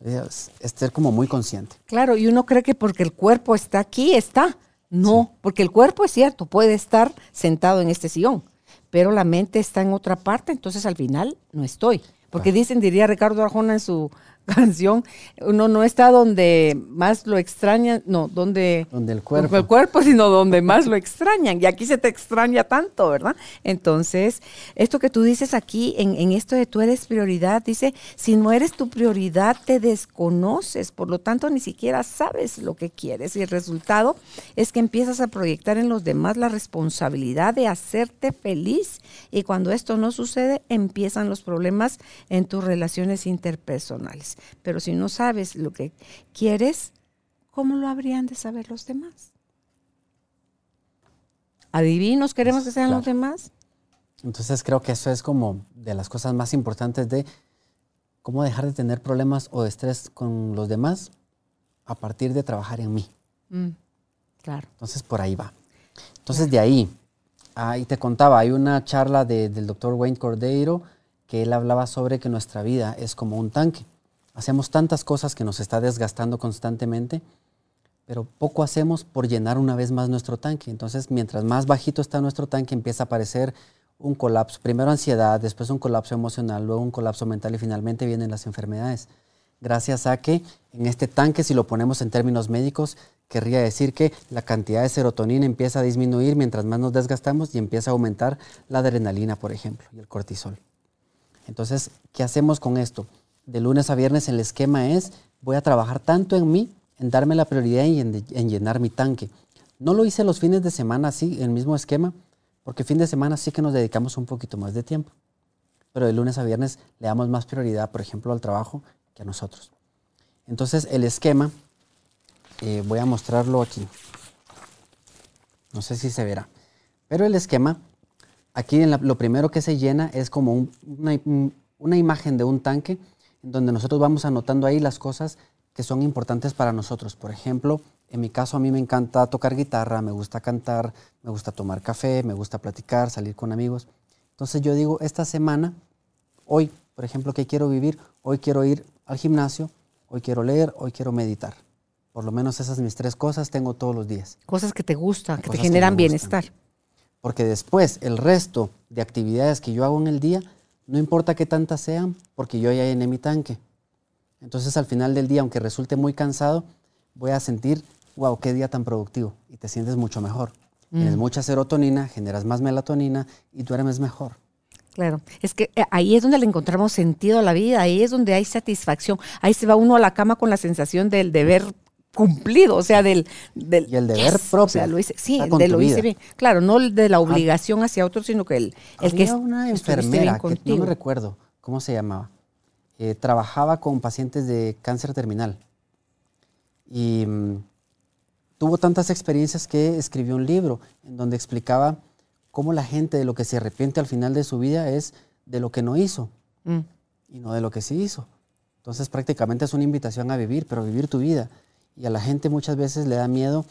S2: Es, ser como muy consciente.
S1: Claro, y uno cree que porque el cuerpo está aquí, está. No, porque el cuerpo es cierto, puede estar sentado en este sillón, pero la mente está en otra parte, entonces al final no estoy. Porque dicen, diría Ricardo Arjona en su canción, uno no está donde más lo extrañan, no, donde,
S2: donde el cuerpo.
S1: el cuerpo, sino donde más lo extrañan. Y aquí se te extraña tanto, ¿verdad? Entonces, esto que tú dices aquí, en, en esto de tú eres prioridad, dice, si no eres tu prioridad, te desconoces, por lo tanto, ni siquiera sabes lo que quieres. Y el resultado es que empiezas a proyectar en los demás la responsabilidad de hacerte feliz. Y cuando esto no sucede, empiezan los problemas en tus relaciones interpersonales. Pero si no sabes lo que quieres, ¿cómo lo habrían de saber los demás? ¿Adivinos queremos que sean los demás?
S2: Entonces creo que eso es como de las cosas más importantes de cómo dejar de tener problemas o estrés con los demás a partir de trabajar en mí.
S1: Mm, claro.
S2: Entonces por ahí va. Entonces de ahí, ahí te contaba, hay una charla del doctor Wayne Cordeiro que él hablaba sobre que nuestra vida es como un tanque. Hacemos tantas cosas que nos está desgastando constantemente, pero poco hacemos por llenar una vez más nuestro tanque. Entonces, mientras más bajito está nuestro tanque, empieza a aparecer un colapso. Primero ansiedad, después un colapso emocional, luego un colapso mental y finalmente vienen las enfermedades. Gracias a que en este tanque, si lo ponemos en términos médicos, querría decir que la cantidad de serotonina empieza a disminuir mientras más nos desgastamos y empieza a aumentar la adrenalina, por ejemplo, y el cortisol. Entonces, ¿qué hacemos con esto? De lunes a viernes el esquema es, voy a trabajar tanto en mí, en darme la prioridad y en, llenar mi tanque. No lo hice los fines de semana así, el mismo esquema, porque fin de semana sí que nos dedicamos un poquito más de tiempo. Pero de lunes a viernes le damos más prioridad, por ejemplo, al trabajo que a nosotros. Entonces el esquema, eh, voy a mostrarlo aquí. No sé si se verá. Pero el esquema, aquí lo primero que se llena es como una imagen de un tanque donde nosotros vamos anotando ahí las cosas que son importantes para nosotros. Por ejemplo, en mi caso a mí me encanta tocar guitarra, me gusta cantar, me gusta tomar café, me gusta platicar, salir con amigos. Entonces yo digo, esta semana, hoy, por ejemplo, ¿qué quiero vivir? Hoy quiero ir al gimnasio, hoy quiero leer, hoy quiero meditar. Por lo menos esas mis tres cosas tengo todos los días.
S1: Cosas que te gustan, que te generan bienestar.
S2: Porque después el resto de actividades que yo hago en el día no importa qué tantas sean, porque yo ya llené mi tanque. Entonces al final del día, aunque resulte muy cansado, voy a sentir, wow, qué día tan productivo. Y te sientes mucho mejor. Tienes mm. mucha serotonina, generas más melatonina y duermes mejor.
S1: Claro, es que eh, ahí es donde le encontramos sentido a la vida, ahí es donde hay satisfacción, ahí se va uno a la cama con la sensación del deber cumplido, o sea, del... del
S2: y el deber propio. O sea,
S1: lo hice, sí, de lo hice bien. Claro, no de la obligación hacia otro, sino que el, el que
S2: una enfermera, que no me recuerdo cómo se llamaba, eh, trabajaba con pacientes de cáncer terminal y mm, tuvo tantas experiencias que escribió un libro en donde explicaba cómo la gente de lo que se arrepiente al final de su vida es de lo que no hizo mm. y no de lo que sí hizo. Entonces prácticamente es una invitación a vivir, pero vivir tu vida. Y a la gente muchas veces le da miedo,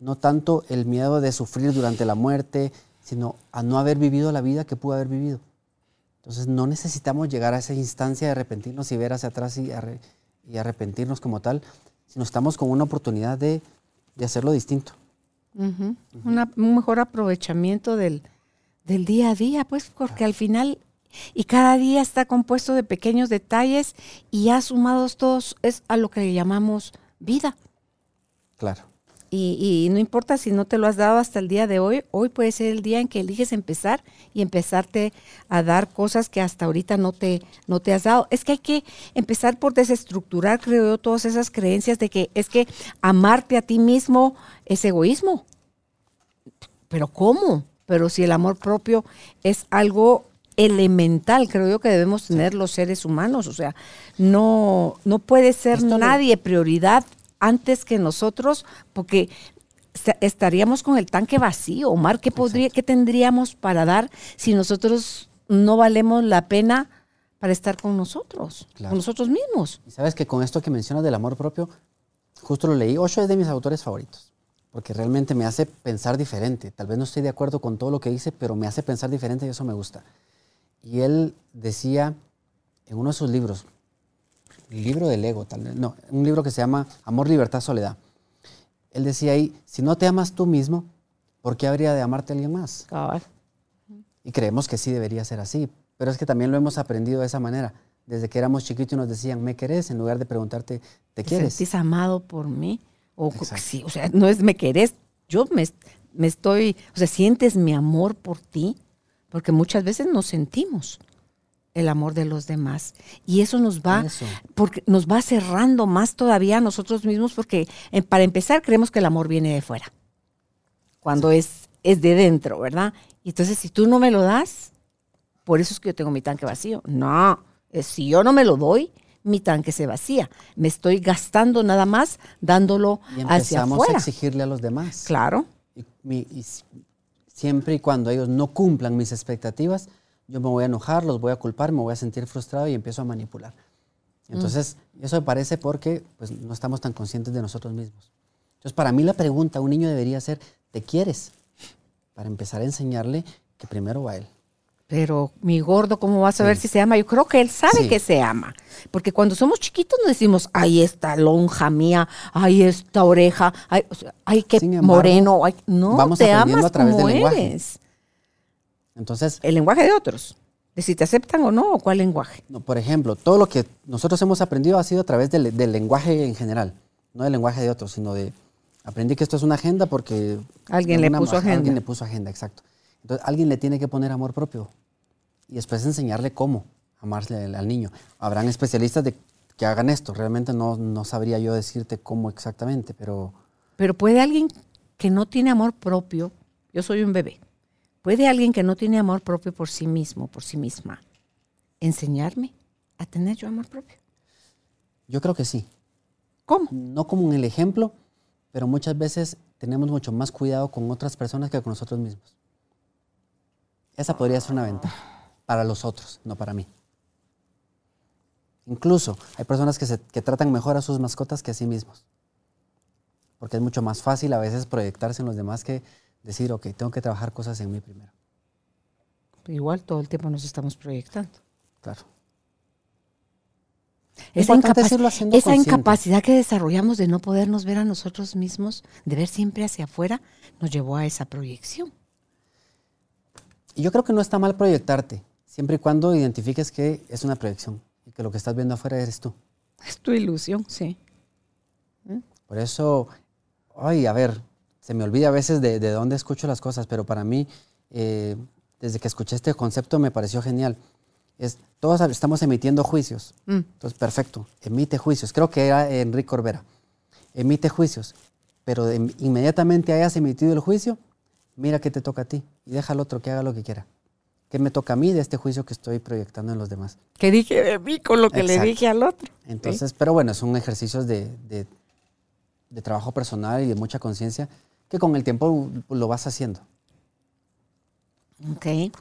S2: no tanto el miedo de sufrir durante la muerte, sino a no haber vivido la vida que pudo haber vivido. Entonces no necesitamos llegar a esa instancia de arrepentirnos y ver hacia atrás y, arrepentirnos como tal, sino estamos con una oportunidad de, hacerlo distinto.
S1: un mejor aprovechamiento del, del, día a día, pues, porque al final, y cada día está compuesto de pequeños detalles y ya sumados todos es a lo que llamamos vida.
S2: Claro.
S1: Y, no importa si no te lo has dado hasta el día de hoy, hoy puede ser el día en que eliges empezar y empezarte a dar cosas que hasta ahorita no te, no te has dado. Es que hay que empezar por desestructurar, creo yo, todas esas creencias de que es que amarte a ti mismo es egoísmo. Pero ¿cómo? Pero si el amor propio es algo elemental, creo yo que debemos tener los seres humanos. O sea, no, no puede ser nadie prioridad antes que nosotros, porque estaríamos con el tanque vacío. Omar, ¿qué, podría, ¿qué tendríamos para dar si nosotros no valemos la pena para estar con nosotros, con nosotros mismos?
S2: Y sabes que con esto que mencionas del amor propio, justo lo leí, Ocho es de mis autores favoritos, porque realmente me hace pensar diferente. Tal vez no estoy de acuerdo con todo lo que dice, pero me hace pensar diferente y eso me gusta. Y él decía en uno de sus libros, el libro del ego, tal vez, no, un libro que se llama Amor, Libertad, Soledad. Él decía ahí, si no te amas tú mismo, ¿por qué habría de amarte alguien más? Y creemos que sí debería ser así, pero es que también lo hemos aprendido de esa manera. desde que éramos chiquitos y nos decían, ¿me querés? En lugar de preguntarte, ¿te quieres?
S1: ¿Sentís amado por mí? O, sí, o sea, no es me querés, yo me, me estoy, o sea, sientes mi amor por ti, porque muchas veces nos sentimos el amor de los demás. Y eso nos va, porque nos va cerrando más todavía a nosotros mismos, porque eh, para empezar creemos que el amor viene de fuera, cuando es, es de dentro, ¿verdad? Y entonces si tú no me lo das, por eso es que yo tengo mi tanque vacío. No, si yo no me lo doy, mi tanque se vacía. Me estoy gastando nada más dándolo
S2: y
S1: hacia afuera.
S2: a exigirle a los demás.
S1: Claro.
S2: y siempre y cuando ellos no cumplan mis expectativas, yo me voy a enojar, los voy a culpar, me voy a sentir frustrado y empiezo a manipular. Entonces, eso me parece porque pues, no estamos tan conscientes de nosotros mismos. Entonces, para mí la pregunta, un niño debería ser, ¿te quieres? Para empezar a enseñarle que primero va él.
S1: Pero mi gordo, ¿cómo va a saber si se ama? Yo creo que él sabe que se ama. Porque cuando somos chiquitos nos decimos, ay, esta lonja mía, ay, esta oreja, ay, ay qué moreno. no, vamos te amas a través como eres.
S2: Entonces,
S1: el lenguaje de otros, de si te aceptan o no, o cuál lenguaje.
S2: No, por ejemplo, todo lo que nosotros hemos aprendido ha sido a través del, lenguaje en general, no del lenguaje de otros, sino de aprendí que esto es una agenda porque
S1: alguien le puso agenda.
S2: Alguien le puso agenda, exacto. Entonces, alguien le tiene que poner amor propio y después enseñarle cómo amarle al, niño. Habrán especialistas de que hagan esto. Realmente no, no sabría yo decirte cómo exactamente, pero...
S1: Pero puede alguien que no tiene amor propio, yo soy un bebé, ¿Puede alguien que no tiene amor propio por sí mismo, por sí misma, enseñarme a tener yo amor propio?
S2: Yo creo que sí.
S1: ¿Cómo?
S2: No como en el ejemplo, pero muchas veces tenemos mucho más cuidado con otras personas que con nosotros mismos. Esa podría ser una ventaja para los otros, no para mí. Incluso hay personas que, se, que tratan mejor a sus mascotas que a sí mismos. Porque es mucho más fácil a veces proyectarse en los demás que decir, ok, tengo que trabajar cosas en mí primero.
S1: Igual todo el tiempo nos estamos proyectando.
S2: Claro.
S1: Esa, esa incapacidad que desarrollamos de no podernos ver a nosotros mismos, de ver siempre hacia afuera, nos llevó a esa proyección.
S2: Y yo creo que no está mal proyectarte, siempre y cuando identifiques que es una proyección y que lo que estás viendo afuera eres tú.
S1: Es tu ilusión, sí.
S2: Por eso, ay, a ver, se me olvida a veces de, dónde escucho las cosas, pero para mí, eh, desde que escuché este concepto me pareció genial. Es, todos estamos emitiendo juicios. Mm. Entonces, perfecto, emite juicios. Creo que era Enrique Corbera. Emite juicios, pero inmediatamente hayas emitido el juicio, mira qué te toca a ti y deja al otro que haga lo que quiera. ¿Qué me toca a mí de este juicio que estoy proyectando en los demás?
S1: ¿Qué dije de mí con lo que le dije al otro?
S2: Entonces, pero bueno, son ejercicios de, de trabajo personal y de mucha conciencia que con el tiempo lo vas haciendo.
S1: Ok.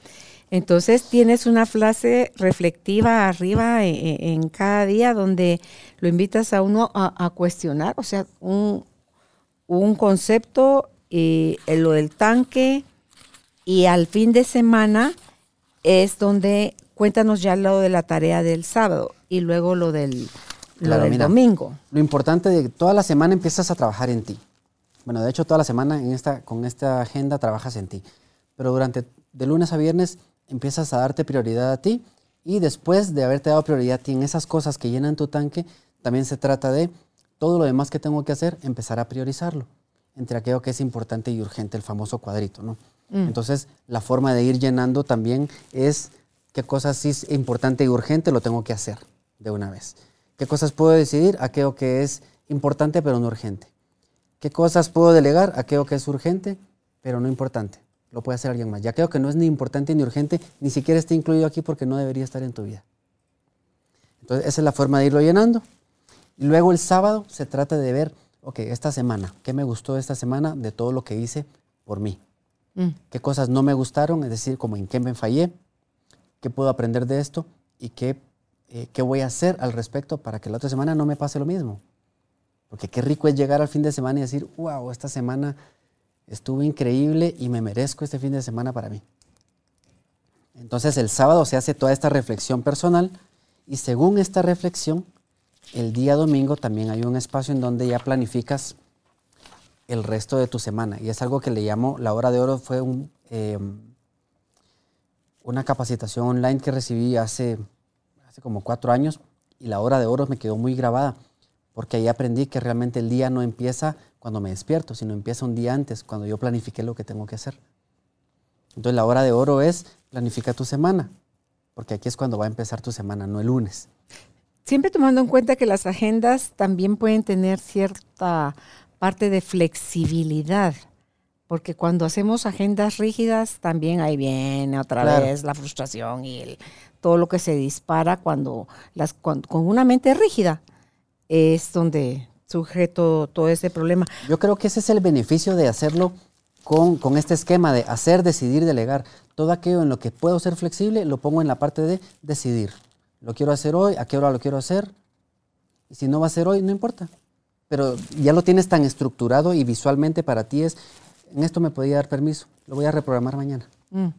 S1: Entonces tienes una frase reflectiva arriba e, e, en, cada día donde lo invitas a uno a, cuestionar, o sea, un, concepto, y eh, lo del tanque, y al fin de semana es donde cuéntanos ya lo de la tarea del sábado y luego lo del, domingo.
S2: Lo importante de que toda la semana empiezas a trabajar en ti. Bueno, de hecho, toda la semana en esta, con esta agenda trabajas en ti. Pero durante de lunes a viernes empiezas a darte prioridad a ti y después de haberte dado prioridad a ti en esas cosas que llenan tu tanque, también se trata de todo lo demás que tengo que hacer, empezar a priorizarlo entre aquello que es importante y urgente, el famoso cuadrito, ¿no? Mm. Entonces, la forma de ir llenando también es qué cosas sí es importante y urgente lo tengo que hacer de una vez. ¿Qué cosas puedo decidir? Aquello que es importante pero no urgente. ¿Qué cosas puedo delegar? Aquello que es urgente, pero no importante. Lo puede hacer alguien más. Ya aquello que no es ni importante ni urgente, ni siquiera está incluido aquí porque no debería estar en tu vida. Entonces, esa es la forma de irlo llenando. Y luego el sábado se trata de ver, ok, esta semana, ¿qué me gustó esta semana de todo lo que hice por mí? Mm. ¿Qué cosas no me gustaron? Es decir, como en qué me fallé, qué puedo aprender de esto y qué, eh, qué voy a hacer al respecto para que la otra semana no me pase lo mismo. Porque qué rico es llegar al fin de semana y decir, wow, esta semana estuvo increíble y me merezco este fin de semana para mí. Entonces el sábado se hace toda esta reflexión personal y según esta reflexión, el día domingo también hay un espacio en donde ya planificas el resto de tu semana. Y es algo que le llamo, la hora de oro fue em, una capacitación online que recibí hace, hace como cuatro años, y la hora de oro me quedó muy grabada, porque ahí aprendí que realmente el día no empieza cuando me despierto, sino empieza un día antes, cuando yo planifiqué lo que tengo que hacer. Entonces la hora de oro es planifica tu semana, porque aquí es cuando va a empezar tu semana, no el lunes.
S1: Siempre tomando en cuenta que las agendas también pueden tener cierta parte de flexibilidad, porque cuando hacemos agendas rígidas también ahí viene otra vez la frustración y el, todo lo que se dispara cuando las con una mente rígida es donde surge todo, todo ese problema.
S2: Yo creo que ese es el beneficio de hacerlo con, con, este esquema de hacer, decidir, delegar. Todo aquello en lo que puedo ser flexible lo pongo en la parte de decidir. Lo quiero hacer hoy, a qué hora lo quiero hacer. Y si no va a ser hoy, no importa. Pero ya lo tienes tan estructurado y visualmente para ti es, en esto me podía dar permiso, lo voy a reprogramar mañana. Mm.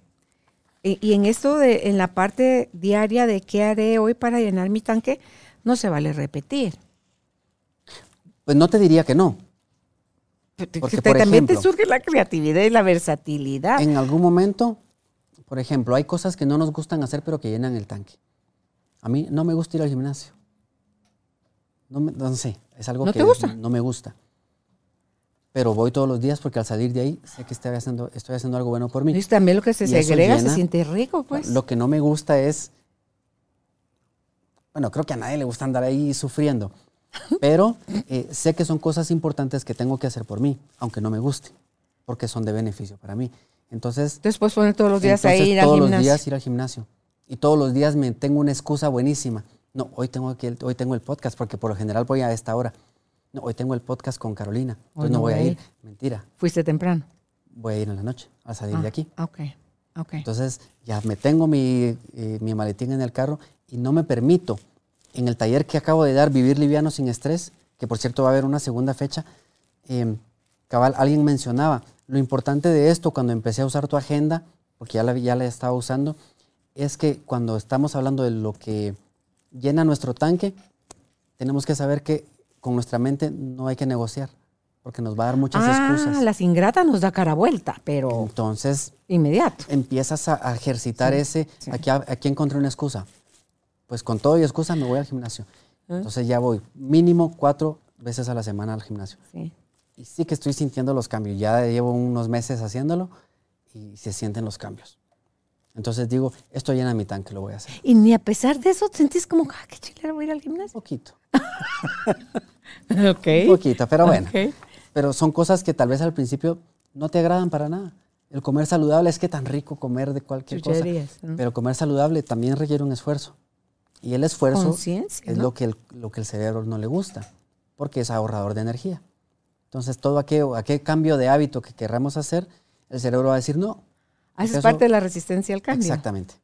S1: Y, y, en esto, de, en la parte diaria de qué haré hoy para llenar mi tanque, no se vale repetir.
S2: Pues no te diría que no.
S1: Porque, también te surge la creatividad y la versatilidad.
S2: En algún momento, por ejemplo, hay cosas que no nos gustan hacer pero que llenan el tanque. A mí no me gusta ir al gimnasio. No, no sé, es algo que no me gusta. Pero voy todos los días porque al salir de ahí sé que estoy haciendo, estoy haciendo algo bueno por mí.
S1: Y también lo que se segrega se siente rico, pues.
S2: Lo que no me gusta es, bueno, creo que a nadie le gusta andar ahí sufriendo, pero eh, sé que son cosas importantes que tengo que hacer por mí, aunque no me guste, porque son de beneficio para mí. Entonces,
S1: después poner todos los días a ir
S2: al todos los días ir al gimnasio y todos los días me tengo una excusa buenísima. No, hoy tengo, aquí el, hoy tengo el podcast porque por lo general voy a esta hora. No, hoy tengo el podcast con Carolina, entonces no, voy a ir. Mentira.
S1: ¿Fuiste temprano?
S2: Voy a ir en la noche, a salir de
S1: ah,
S2: aquí.
S1: Ok, ok.
S2: Entonces ya me tengo mi, eh, mi maletín en el carro y no me permito, en el taller que acabo de dar, Vivir Liviano sin Estrés, que por cierto va a haber una segunda fecha, em, cabal, alguien mencionaba, lo importante de esto cuando empecé a usar tu agenda, porque ya la, ya la estaba usando, es que cuando estamos hablando de lo que llena nuestro tanque, tenemos que saber que con nuestra mente no hay que negociar, porque nos va a dar muchas ah, excusas.
S1: Las ingratas nos da cara vuelta, pero
S2: entonces
S1: inmediato.
S2: Empiezas a, ejercitar ese, Aquí, aquí encontré una excusa. Pues con todo y excusa me voy al gimnasio. Ah. Entonces ya voy mínimo cuatro veces a la semana al gimnasio. Y sí que estoy sintiendo los cambios. Ya llevo unos meses haciéndolo y se sienten los cambios. Entonces digo, esto llena mi tanque, lo voy a hacer.
S1: Y ni a pesar de eso sentís como, ah, qué chilero voy a ir al gimnasio.
S2: Poquito.
S1: ok.
S2: Un poquito, pero bueno. Pero son cosas que tal vez al principio no te agradan para nada. El comer saludable es que tan rico comer de cualquier cosa. Pero comer saludable también requiere un esfuerzo. Y el esfuerzo es lo, que el, lo que el cerebro no le gusta, porque es ahorrador de energía. Entonces, todo aquel, aquel cambio de hábito que querramos hacer, el cerebro va a decir, no,
S1: Ah, es parte de la resistencia al cambio.
S2: Exactamente.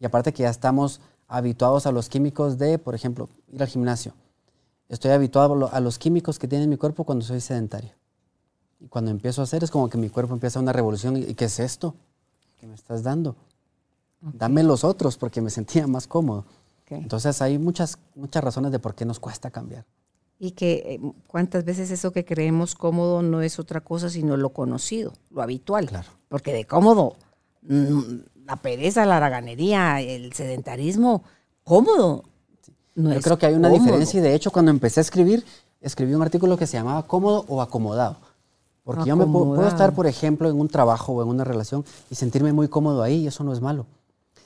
S2: Y aparte que ya estamos habituados a los químicos de, por ejemplo, ir al gimnasio. Estoy habituado a los químicos que tiene mi cuerpo cuando soy sedentario. Y cuando empiezo a hacer es como que mi cuerpo empieza una revolución. ¿Y qué es esto que me estás dando? Dame los otros porque me sentía más cómodo. Entonces hay muchas, muchas razones de por qué nos cuesta cambiar.
S1: Y que eh, cuántas veces eso que creemos cómodo no es otra cosa sino lo conocido, lo habitual.
S2: Claro.
S1: Porque de cómodo, mm, la pereza, la haraganería, el sedentarismo, cómodo.
S2: No Yo creo que hay una diferencia y de hecho cuando empecé a escribir, escribí un artículo que se llamaba cómodo o acomodado. Porque yo me puedo, estar, por ejemplo, en un trabajo o en una relación y sentirme muy cómodo ahí y eso no es malo.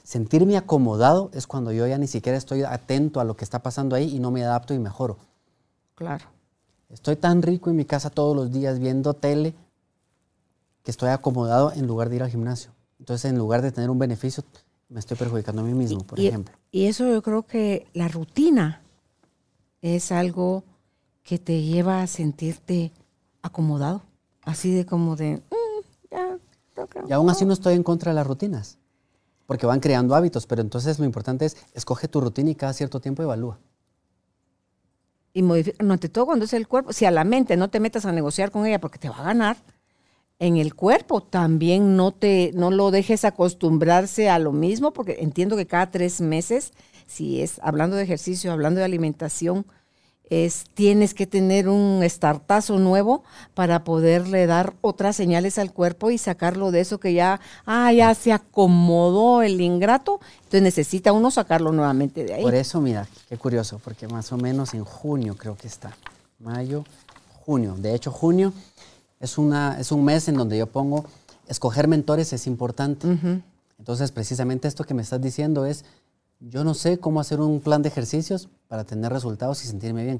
S2: Sentirme acomodado es cuando yo ya ni siquiera estoy atento a lo que está pasando ahí y no me adapto y mejoro.
S1: Claro.
S2: Estoy tan rico en mi casa todos los días viendo tele que estoy acomodado en lugar de ir al gimnasio. Entonces, en lugar de tener un beneficio, me estoy perjudicando a mí mismo, por ejemplo.
S1: Y eso yo creo que la rutina es algo que te lleva a sentirte acomodado, así de como de, mm, ya,
S2: toca. Y aún así no estoy en contra de las rutinas, porque van creando hábitos, pero entonces lo importante es, escoge tu rutina y cada cierto tiempo evalúa.
S1: Y modifica, no, ante todo cuando es el cuerpo, si a la mente no te metas a negociar con ella porque te va a ganar, en el cuerpo. También no, te, no lo dejes acostumbrarse a lo mismo, porque entiendo que cada tres meses, si es hablando de ejercicio, hablando de alimentación, es tienes que tener un startazo nuevo para poderle dar otras señales al cuerpo y sacarlo de eso que ya, ah, ya se acomodó el ingrato, entonces necesita uno sacarlo nuevamente de ahí.
S2: Por eso, mira, qué curioso, porque más o menos en junio creo que está, mayo, junio. De hecho, junio es, una, es un mes en donde yo pongo, escoger mentores es importante. Entonces, precisamente esto que me estás diciendo es, yo no sé cómo hacer un plan de ejercicios para tener resultados y sentirme bien.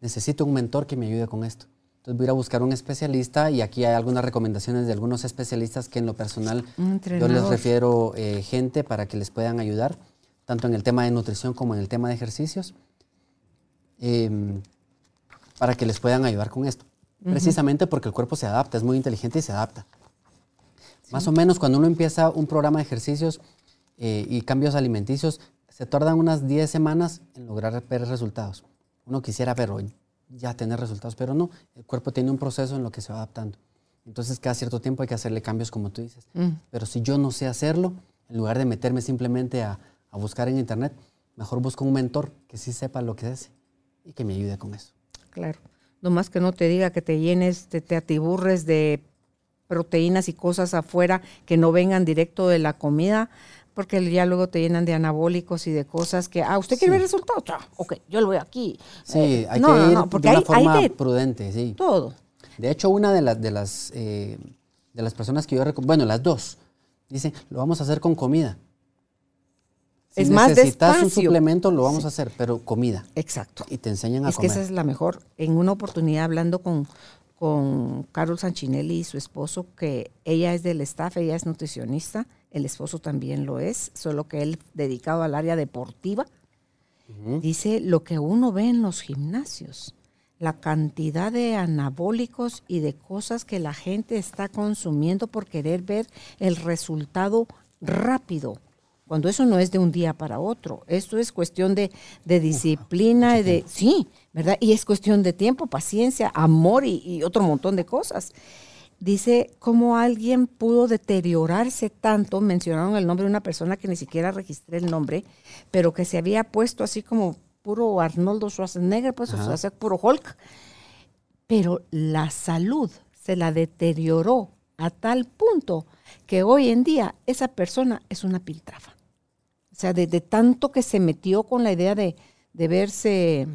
S2: Necesito un mentor que me ayude con esto. Entonces voy a ir a buscar un especialista y aquí hay algunas recomendaciones de algunos especialistas que en lo personal yo les refiero eh, gente para que les puedan ayudar, tanto en el tema de nutrición como en el tema de ejercicios, em, para que les puedan ayudar con esto. Precisamente porque el cuerpo se adapta, es muy inteligente y se adapta. Más o menos cuando uno empieza un programa de ejercicios eh, y cambios alimenticios, se tardan unas 10 semanas en lograr ver resultados. Uno quisiera verlo, ya tener resultados, pero no, el cuerpo tiene un proceso en lo que se va adaptando. Entonces cada cierto tiempo hay que hacerle cambios como tú dices. Mm. Pero si yo no sé hacerlo, en lugar de meterme simplemente a, buscar en internet, mejor busco un mentor que sí sepa lo que es y que me ayude con eso.
S1: Claro. No más que no te diga que te llenes, te, te atiburres de proteínas y cosas afuera que no vengan directo de la comida, porque ya luego te llenan de anabólicos y de cosas que, ah, ¿usted quiere ver resultados? Ah, ok, yo lo voy aquí.
S2: Sí, eh, hay que ir de una forma prudente, sí.
S1: Todo.
S2: De hecho, una de, las de, las, eh, de las personas que yo recomiendo, bueno, las dos, dicen, lo vamos a hacer con comida. Si es más necesitas un suplemento, lo vamos a hacer, pero comida.
S1: Exacto.
S2: Y te enseñan a
S1: comer. Es que esa es la mejor. En una oportunidad hablando con, con Carol Sanchinelli y su esposo, que ella es del staff, ella es nutricionista, el esposo también lo es, solo que él dedicado al área deportiva. Dice lo que uno ve en los gimnasios, la cantidad de anabólicos y de cosas que la gente está consumiendo por querer ver el resultado rápido, cuando eso no es de un día para otro. Esto es cuestión de, disciplina y de... Sí, ¿verdad? Y es cuestión de tiempo, paciencia, amor y, otro montón de cosas. Dice cómo alguien pudo deteriorarse tanto, mencionaron el nombre de una persona que ni siquiera registré el nombre, pero que se había puesto así como puro Arnoldo Schwarzenegger, pues, o sea, puro Hulk. Pero la salud se la deterioró a tal punto que hoy en día esa persona es una piltrafa. O sea, de, tanto que se metió con la idea de, verse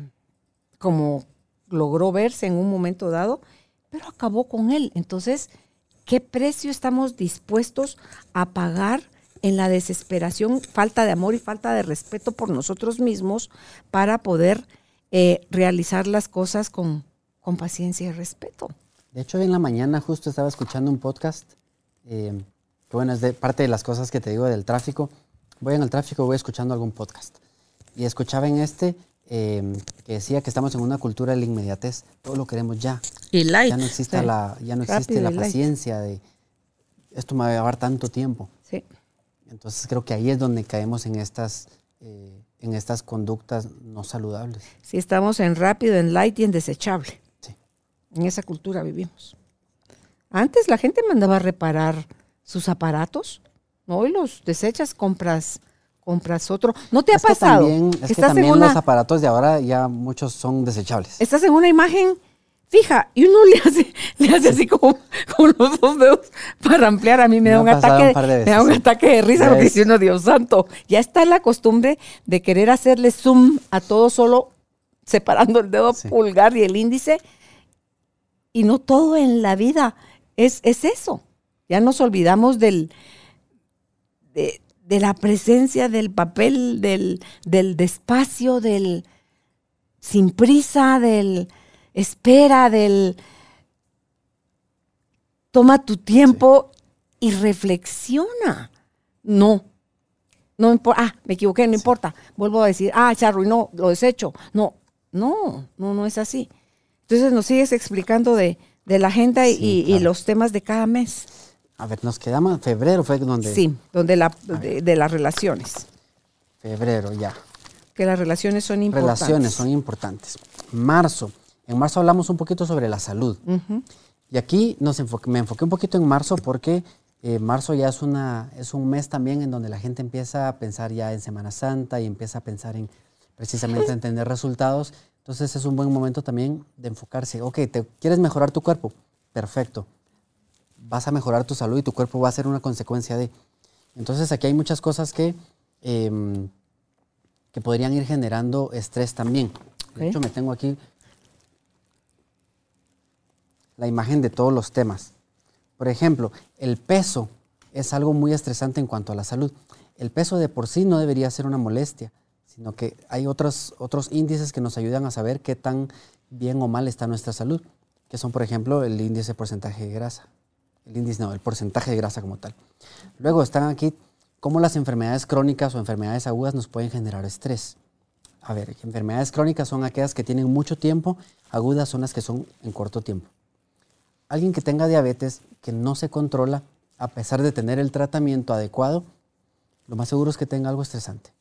S1: como logró verse en un momento dado, pero acabó con él. Entonces, ¿qué precio estamos dispuestos a pagar en la desesperación, falta de amor y falta de respeto por nosotros mismos para poder eh, realizar las cosas con, con, paciencia y respeto?
S2: De hecho, en la mañana justo estaba escuchando un podcast, eh, que bueno, es de parte de las cosas que te digo del tráfico, voy en el tráfico, voy escuchando algún podcast. Y escuchaba en este em, que decía que estamos en una cultura de la inmediatez. Todo lo queremos ya.
S1: Y light.
S2: Ya no existe la, ya no existe la paciencia de esto me va a llevar tanto tiempo.
S1: Sí.
S2: Entonces creo que ahí es donde caemos en estas, eh, en estas conductas no saludables.
S1: Sí, estamos en rápido, en light y en desechable. Sí. En esa cultura vivimos. Antes la gente mandaba a reparar sus aparatos Hoy los desechas, compras compras otro. ¿No te ha pasado?
S2: también, es que también los aparatos de ahora ya muchos son desechables.
S1: Estás en una imagen fija y uno le hace, le hace así como con los dos dedos para ampliar. A mí me da, un ataque, me da un ataque de risa porque dice uno, Dios santo, ya está la costumbre de querer hacerle zoom a todo solo separando el dedo pulgar y el índice. Y no todo en la vida es, es eso. Ya nos olvidamos del, de, la presencia del papel, del, del despacio, del sin prisa, del espera, del toma tu tiempo y reflexiona. No, no importa, ah, me equivoqué, no importa. Vuelvo a decir, ah, se arruinó, lo desecho. No, no, no, no es así. Entonces nos sigues explicando de, la agenda y, los temas de cada mes.
S2: A ver, nos quedamos, febrero fue donde...
S1: Sí, donde la, de, las relaciones.
S2: Febrero, ya.
S1: Que las relaciones son importantes.
S2: Relaciones son importantes. Marzo. En marzo hablamos un poquito sobre la salud. Y aquí nos me enfoqué un poquito en marzo porque eh, marzo ya es, una, es un mes también en donde la gente empieza a pensar ya en Semana Santa y empieza a pensar en precisamente en tener resultados. Entonces es un buen momento también de enfocarse. Ok, ¿te quieres mejorar tu cuerpo? Perfecto. Vas a mejorar tu salud y tu cuerpo va a ser una consecuencia de. Entonces aquí hay muchas cosas que, em, que podrían ir generando estrés también. De hecho, me tengo aquí la imagen de todos los temas. Por ejemplo, el peso es algo muy estresante en cuanto a la salud. El peso de por sí no debería ser una molestia, sino que hay otros, otros índices que nos ayudan a saber qué tan bien o mal está nuestra salud, que son, por ejemplo, el índice porcentaje de grasa. El índice, no, el porcentaje de grasa como tal. Luego están aquí cómo las enfermedades crónicas o enfermedades agudas nos pueden generar estrés. A ver, enfermedades crónicas son aquellas que tienen mucho tiempo, agudas son las que son en corto tiempo alguien que tenga diabetes que no se controla, a pesar de tener el tratamiento adecuado, lo más seguro es que tenga algo estresante.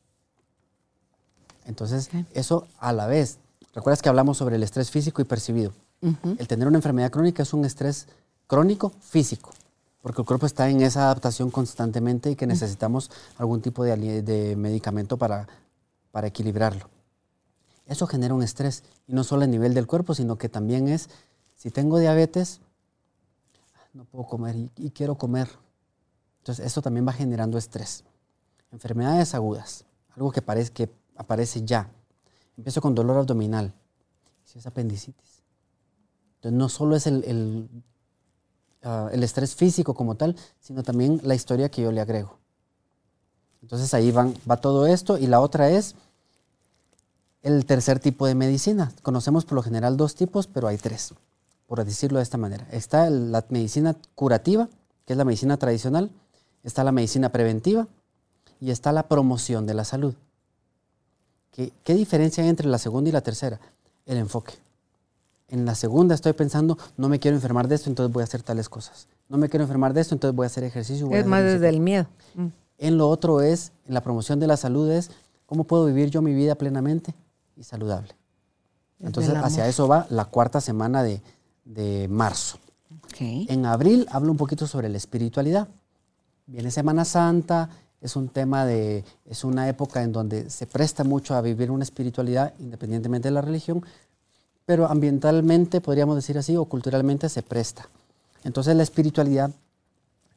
S2: Entonces, eso a la vez, recuerdas que hablamos sobre el estrés físico y percibido. El tener una enfermedad crónica es un estrés crónico físico, porque el cuerpo está en esa adaptación constantemente y que necesitamos algún tipo de, de medicamento para, para equilibrarlo. Eso genera un estrés, y no solo a nivel del cuerpo, sino que también es, si tengo diabetes, no puedo comer y, quiero comer. Entonces, eso también va generando estrés. Enfermedades agudas, algo que, parece, que aparece ya. Empiezo con dolor abdominal, si es apendicitis. Entonces, no solo es el, el, ah, el, estrés físico como tal, sino también la historia que yo le agrego. Entonces, ahí va todo esto. Y la otra es el tercer tipo de medicina. Conocemos por lo general dos tipos, pero hay tres por decirlo de esta manera. Está la medicina curativa, que es la medicina tradicional, está la medicina preventiva y está la promoción de la salud. ¿Qué, ¿Qué, diferencia hay entre la segunda y la tercera? El enfoque. En la segunda estoy pensando, no me quiero enfermar de esto, entonces voy a hacer tales cosas. No me quiero enfermar de esto, entonces voy a hacer ejercicio.
S1: es más desde el miedo.
S2: Mm. En lo otro es, en la promoción de la salud es, ¿cómo puedo vivir yo mi vida plenamente y saludable? Entonces, hacia eso va la cuarta semana de, de marzo. En abril hablo un poquito sobre la espiritualidad. Viene Semana Santa, es un tema de, es una época en donde se presta mucho a vivir una espiritualidad independientemente de la religión, pero ambientalmente, podríamos decir así, o culturalmente se presta. Entonces la espiritualidad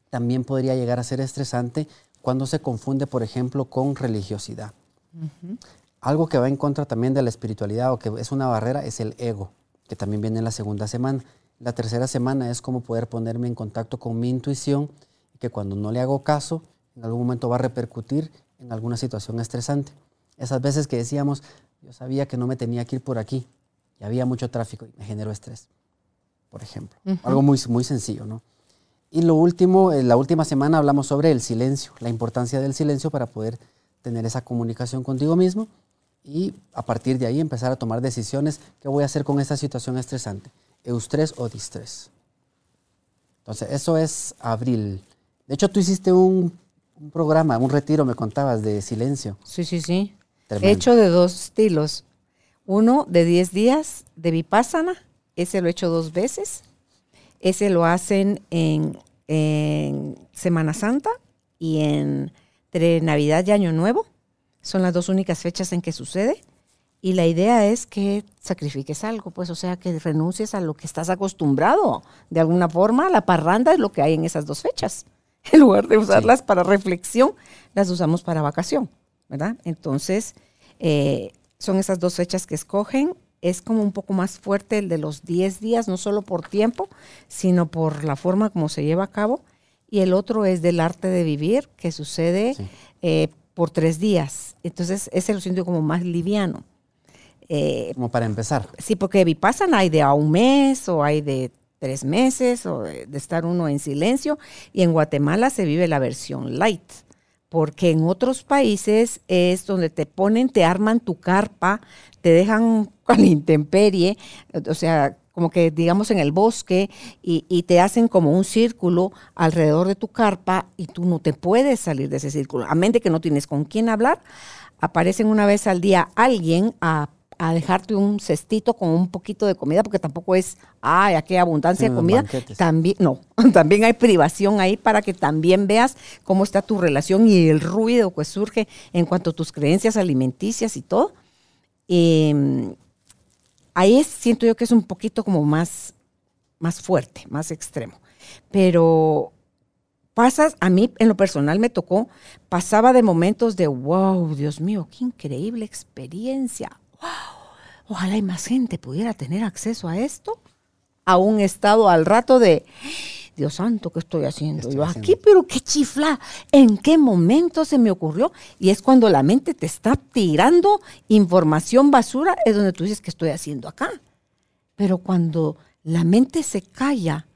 S2: también podría llegar a ser estresante cuando se confunde, por ejemplo, con religiosidad. Algo que va en contra también de la espiritualidad o que es una barrera es el ego que también viene en la segunda semana. La tercera semana es como poder ponerme en contacto con mi intuición, que cuando no le hago caso, en algún momento va a repercutir en alguna situación estresante. Esas veces que decíamos, yo sabía que no me tenía que ir por aquí y había mucho tráfico y me generó estrés, por ejemplo. Algo muy, muy sencillo, ¿no? Y lo último, en la última semana hablamos sobre el silencio, la importancia del silencio para poder tener esa comunicación contigo mismo y a partir de ahí empezar a tomar decisiones. ¿Qué voy a hacer con esta situación estresante? ¿Eustrés o distrés? Entonces, eso es abril. De hecho, tú hiciste un, programa, un retiro, me contabas, de silencio.
S1: Sí, sí, sí. He hecho de dos estilos. Uno de 10 días de Vipassana, ese lo he hecho dos veces. Ese lo hacen en, en Semana Santa y entre Navidad y Año Nuevo. Son las dos únicas fechas en que sucede. Y la idea es que sacrifiques algo, pues, o sea, que renuncies a lo que estás acostumbrado. De alguna forma, la parranda es lo que hay en esas dos fechas. En lugar de usarlas para reflexión, las usamos para vacación, ¿verdad? Entonces, eh, son esas dos fechas que escogen. Es como un poco más fuerte el de los 10 días, no solo por tiempo, sino por la forma como se lleva a cabo. Y el otro es del arte de vivir, que sucede eh, por tres días. Entonces, ese lo siento como más liviano.
S2: Eh, como para empezar.
S1: Sí, porque Vipassana hay de a un mes o hay de tres meses o de, estar uno en silencio. Y en Guatemala se vive la versión light. Porque en otros países es donde te ponen, te arman tu carpa, te dejan con intemperie, o sea, como que digamos en el bosque y, te hacen como un círculo alrededor de tu carpa y tú no te puedes salir de ese círculo. A mente que no tienes con quién hablar, aparecen una vez al día alguien a, dejarte un cestito con un poquito de comida, porque tampoco es, ay, aquí hay abundancia de comida. También, no, también hay privación ahí para que también veas cómo está tu relación y el ruido que surge en cuanto a tus creencias alimenticias y todo. Em, ahí es, siento yo que es un poquito como más, más fuerte, más extremo. Pero pasas, a mí en lo personal me tocó, pasaba de momentos de, wow, Dios mío, qué increíble experiencia. Wow, ojalá y más gente pudiera tener acceso a esto. A un estado al rato de, Dios santo, ¿qué estoy haciendo
S2: estoy
S1: yo
S2: haciendo?
S1: aquí? Pero qué chifla, ¿en qué momento se me ocurrió? Y es cuando la mente te está tirando información basura, es donde tú dices, ¿qué estoy haciendo acá? Pero cuando la mente se calla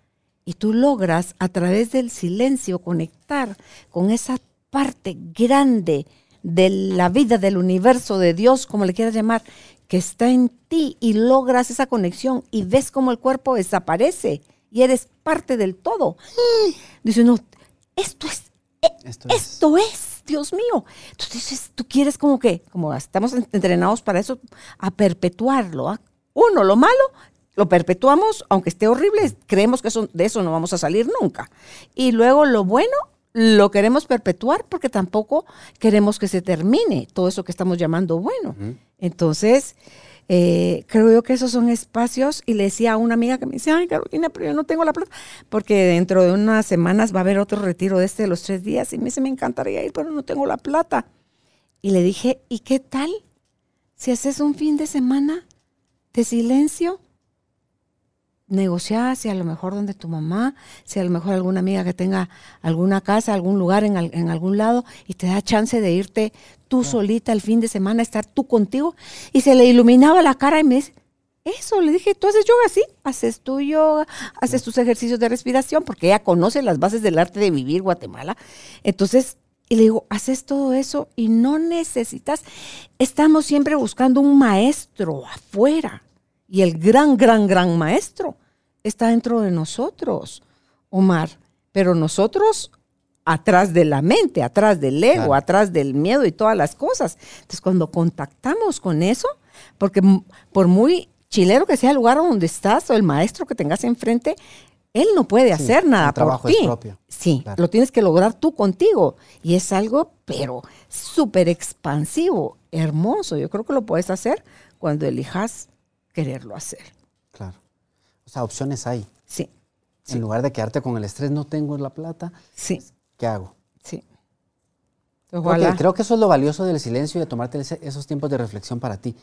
S1: y tú logras a través del silencio conectar con esa parte grande de la vida, del universo, de Dios, como le quieras llamar, que está en ti y logras esa conexión y ves cómo el cuerpo desaparece y eres parte del todo. Dice, no, esto es, eh,
S2: Esto es.
S1: esto es, Dios mío. Entonces dices, tú quieres como que, como estamos entrenados para eso, a perpetuarlo. ¿ah? Uno, lo malo, lo perpetuamos, aunque esté horrible, creemos que eso- de eso no vamos a salir nunca. Y luego lo bueno, lo queremos perpetuar porque tampoco queremos que se termine todo eso que estamos llamando bueno. Entonces, eh, creo yo que esos son espacios, y le decía a una amiga que me decía, ay Carolina, pero yo no tengo la plata, porque dentro de unas semanas va a haber otro retiro de este de los tres días, y me dice, me encantaría ir, pero no tengo la plata. Y le dije, ¿y qué tal si haces un fin de semana de silencio? Negociar si a lo mejor donde tu mamá, si a lo mejor alguna amiga que tenga alguna casa, algún lugar en, al- en algún lado y te da chance de irte tú solita el fin de semana, estar tú contigo y se le iluminaba la cara y me dice, eso, le dije, tú haces yoga, sí, haces tu yoga, haces tus ejercicios de respiración, porque ella conoce las bases del arte de vivir Guatemala. Entonces, y le digo, haces todo eso y no necesitas, estamos siempre buscando un maestro afuera. Y el gran, gran, gran maestro está dentro de nosotros, Omar. Pero nosotros atrás de la mente, atrás del ego,
S2: Claro.
S1: atrás del miedo y todas las cosas. Entonces, cuando contactamos con eso, porque por muy chilero que sea el lugar donde estás o el maestro que tengas enfrente, él no puede
S2: Sí,
S1: hacer nada
S2: el trabajo
S1: por
S2: es
S1: ti.
S2: propio.
S1: Sí,
S2: Claro.
S1: lo tienes que lograr tú contigo. Y es algo, pero súper expansivo, hermoso. Yo creo que lo puedes hacer cuando elijas quererlo hacer.
S2: Claro. O sea, opciones hay.
S1: Sí,
S2: En lugar de quedarte con el estrés, no tengo la plata,
S1: sí,
S2: ¿qué hago?
S1: sí.
S2: Creo
S1: Ojalá.
S2: que, creo que eso es lo valioso del silencio y de tomarte ese- esos tiempos de reflexión para ti.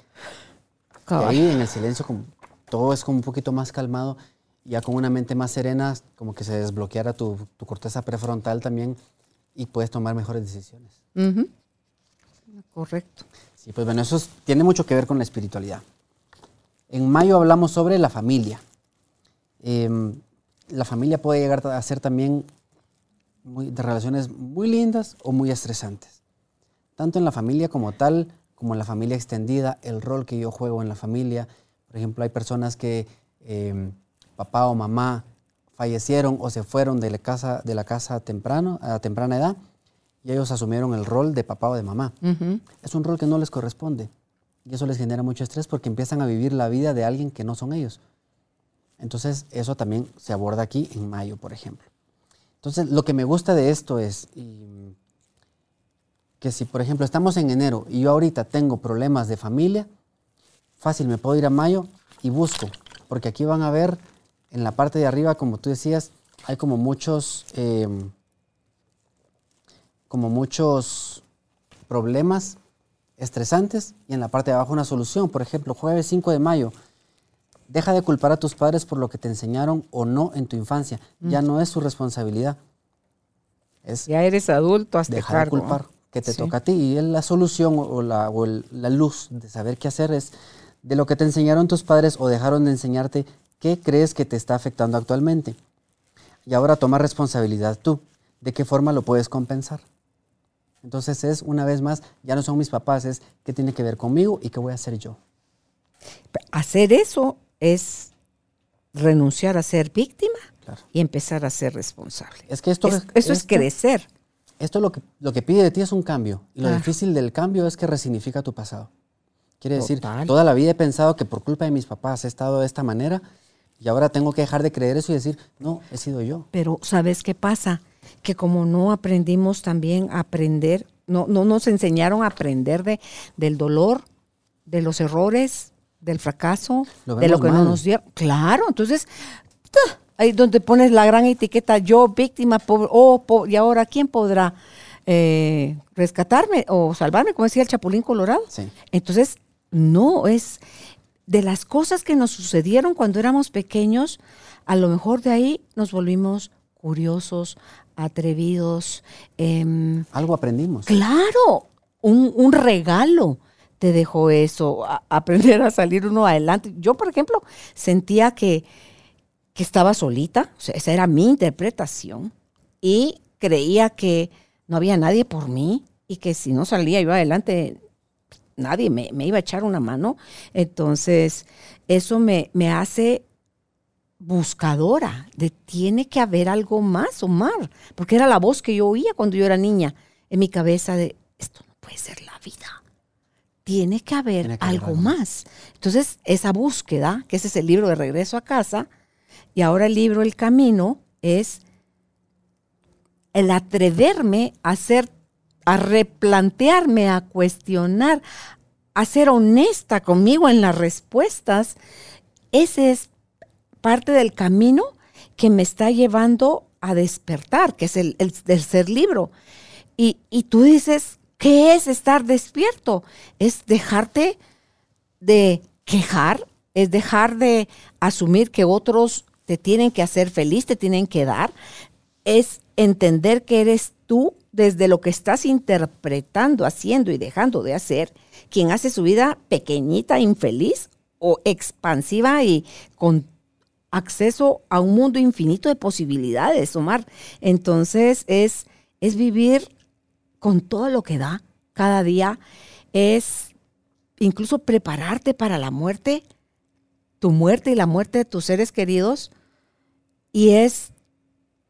S2: Ahí en el silencio como, todo es como un poquito más calmado, ya con una mente más serena, como que se desbloqueara tu, tu corteza prefrontal también y puedes tomar mejores decisiones.
S1: Correcto.
S2: Sí, pues bueno, eso es- tiene mucho que ver con la espiritualidad. En mayo hablamos sobre la familia. Em, la familia puede llegar a ser también muy- de relaciones muy lindas o muy estresantes. Tanto en la familia como tal, como en la familia extendida, el rol que yo juego en la familia. Por ejemplo, hay personas que em, papá o mamá fallecieron o se fueron de la casa, de la casa temprano, a temprana edad y ellos asumieron el rol de papá o de mamá es un rol que no les corresponde. Y eso les genera mucho estrés porque empiezan a vivir la vida de alguien que no son ellos. Entonces, eso también se aborda aquí en mayo, por ejemplo. Entonces, lo que me gusta de esto es que si, por ejemplo, estamos en enero y yo ahorita tengo problemas de familia, fácil, me puedo ir a mayo y busco. Porque aquí van a ver en la parte de arriba, como tú decías, hay como muchos, em, como muchos problemas estresantes y en la parte de abajo una solución. Por ejemplo, jueves 5 de mayo, deja de culpar a tus padres por lo que te enseñaron o no en tu infancia. Ya no es su responsabilidad. Es
S1: Ya eres adulto, hasta
S2: dejar de culpar, que te
S1: Sí.
S2: toca a ti. Y la solución o, la, o el- la luz de saber qué hacer es de lo que te enseñaron tus padres o dejaron de enseñarte, qué crees que te está afectando actualmente. Y ahora toma responsabilidad tú. ¿De qué forma lo puedes compensar? Entonces es, una vez más, ya no son mis papás, es qué tiene que ver conmigo y qué voy a hacer yo.
S1: Hacer eso es renunciar a ser víctima
S2: Claro.
S1: y empezar a ser responsable.
S2: Es que esto,
S1: Es- eso es
S2: esto-
S1: crecer.
S2: Esto lo que, lo que pide de ti es un cambio. Y lo
S1: Ah.
S2: difícil del cambio es que resignifica tu pasado. Quiere decir,
S1: Total.
S2: toda la vida he pensado que por culpa de mis papás he estado de esta manera y ahora tengo que dejar de creer eso y decir, no, he sido yo.
S1: Pero ¿sabes qué pasa? Que como no aprendimos también a aprender, no, no nos enseñaron a aprender de, del dolor, de los errores, del fracaso,
S2: Lo
S1: de lo que no nos dieron. Claro, entonces, ¡ta! ahí donde pones la gran etiqueta, yo víctima, pobre, oh, po- y ahora, ¿quién podrá eh, rescatarme o salvarme? Como decía el Chapulín Colorado.
S2: Sí.
S1: Entonces, no, es de las cosas que nos sucedieron cuando éramos pequeños, a lo mejor de ahí nos volvimos curiosos, atrevidos. em,
S2: Algo aprendimos.
S1: claro, un, un regalo te dejó eso, a- aprender a salir uno adelante. Yo, por ejemplo, sentía que, que estaba solita, o sea, esa era mi interpretación, y creía que no había nadie por mí y que si no salía yo adelante, nadie me, me iba a echar una mano. Entonces, eso me, me hace buscadora de tiene que haber algo más, Omar, porque era la voz que yo oía cuando yo era niña en mi cabeza de esto no puede ser la vida. Tiene que haber
S2: Tiene que haber
S1: algo
S2: algo
S1: más. Entonces, esa búsqueda, que ese es el libro de Regreso a casa, y ahora el libro El Camino es el atreverme a hacer, a replantearme, a cuestionar, a ser honesta conmigo en las respuestas. Ese es parte del camino que me está llevando a despertar, que es el, el tercer libro. Y, y tú dices, ¿qué es estar despierto? Es dejarte de quejar, es dejar de asumir que otros te tienen que hacer feliz, te tienen que dar, es entender que eres tú desde lo que estás interpretando, haciendo y dejando de hacer, quien hace su vida pequeñita, infeliz o expansiva y con acceso a un mundo infinito de posibilidades, Omar. Entonces es, es vivir con todo lo que da cada día, es incluso prepararte para la muerte, tu muerte y la muerte de tus seres queridos, y es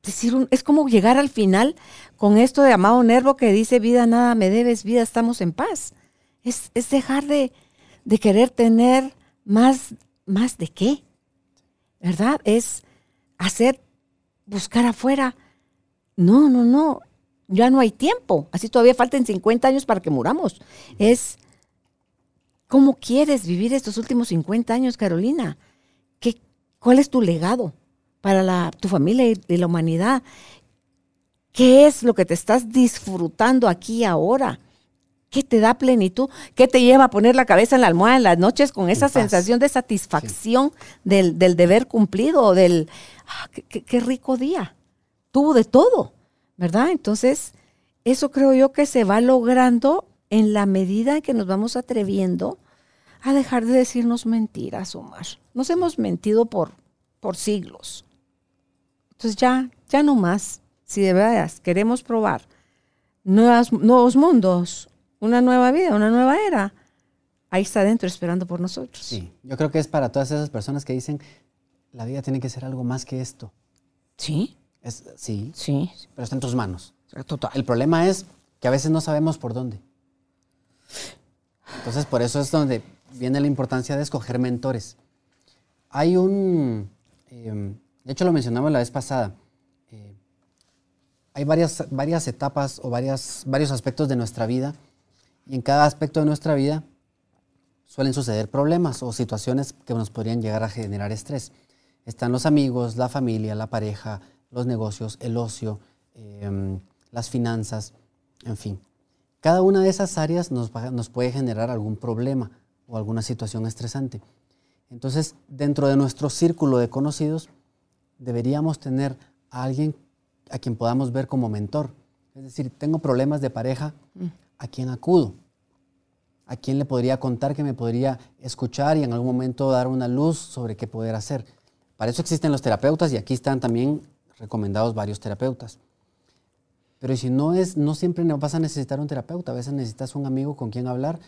S1: decir, es como llegar al final con esto de Amado Nervo que dice, vida nada me debes, vida estamos en paz. Es, es dejar de, de querer tener más, más de qué, ¿verdad? Es hacer, buscar afuera. No, no, no, ya no hay tiempo. Así todavía faltan 50 años para que muramos. Es, ¿cómo quieres vivir estos últimos 50 años, Carolina? ¿Qué, ¿Cuál es tu legado para la, tu familia y, y la humanidad? ¿Qué es lo que te estás disfrutando aquí ahora? ¿Qué te da plenitud? ¿Qué te lleva a poner la cabeza en la almohada en las noches con esa sensación de satisfacción del, del deber cumplido, del, ah, qué, qué- qué rico día? Tuvo de todo, ¿verdad? Entonces, eso creo yo que se va logrando en la medida en que nos vamos atreviendo a dejar de decirnos mentiras, Omar. Nos hemos mentido por, por siglos. Entonces ya, ya no más. Si de verdad queremos probar nuevas, nuevos mundos, una nueva vida, una nueva era, ahí está adentro esperando por nosotros.
S2: Sí, yo creo que es para todas esas personas que dicen, la vida tiene que ser algo más que esto.
S1: Sí,
S2: Es, sí,
S1: sí,
S2: pero está en tus manos.
S1: total.
S2: El problema es que a veces no sabemos por dónde. Entonces, por eso es donde viene la importancia de escoger mentores. Hay un, eh, de hecho lo mencionamos la vez pasada, eh, hay varias, varias etapas o varias, varios aspectos de nuestra vida y en cada aspecto de nuestra vida suelen suceder problemas o situaciones que nos podrían llegar a generar estrés. Están los amigos, la familia, la pareja, los negocios, el ocio, em, las finanzas, en fin. Cada una de esas áreas nos, nos puede generar algún problema o alguna situación estresante. Entonces, dentro de nuestro círculo de conocidos, deberíamos tener a alguien a quien podamos ver como mentor. Es decir, tengo problemas de pareja, ¿a quién acudo? ¿A quién le podría contar que me podría escuchar y en algún momento dar una luz sobre qué poder hacer? Para eso existen los terapeutas y aquí están también recomendados varios terapeutas. Pero si no es, no siempre vas a necesitar un terapeuta, a veces necesitas un amigo con quien hablar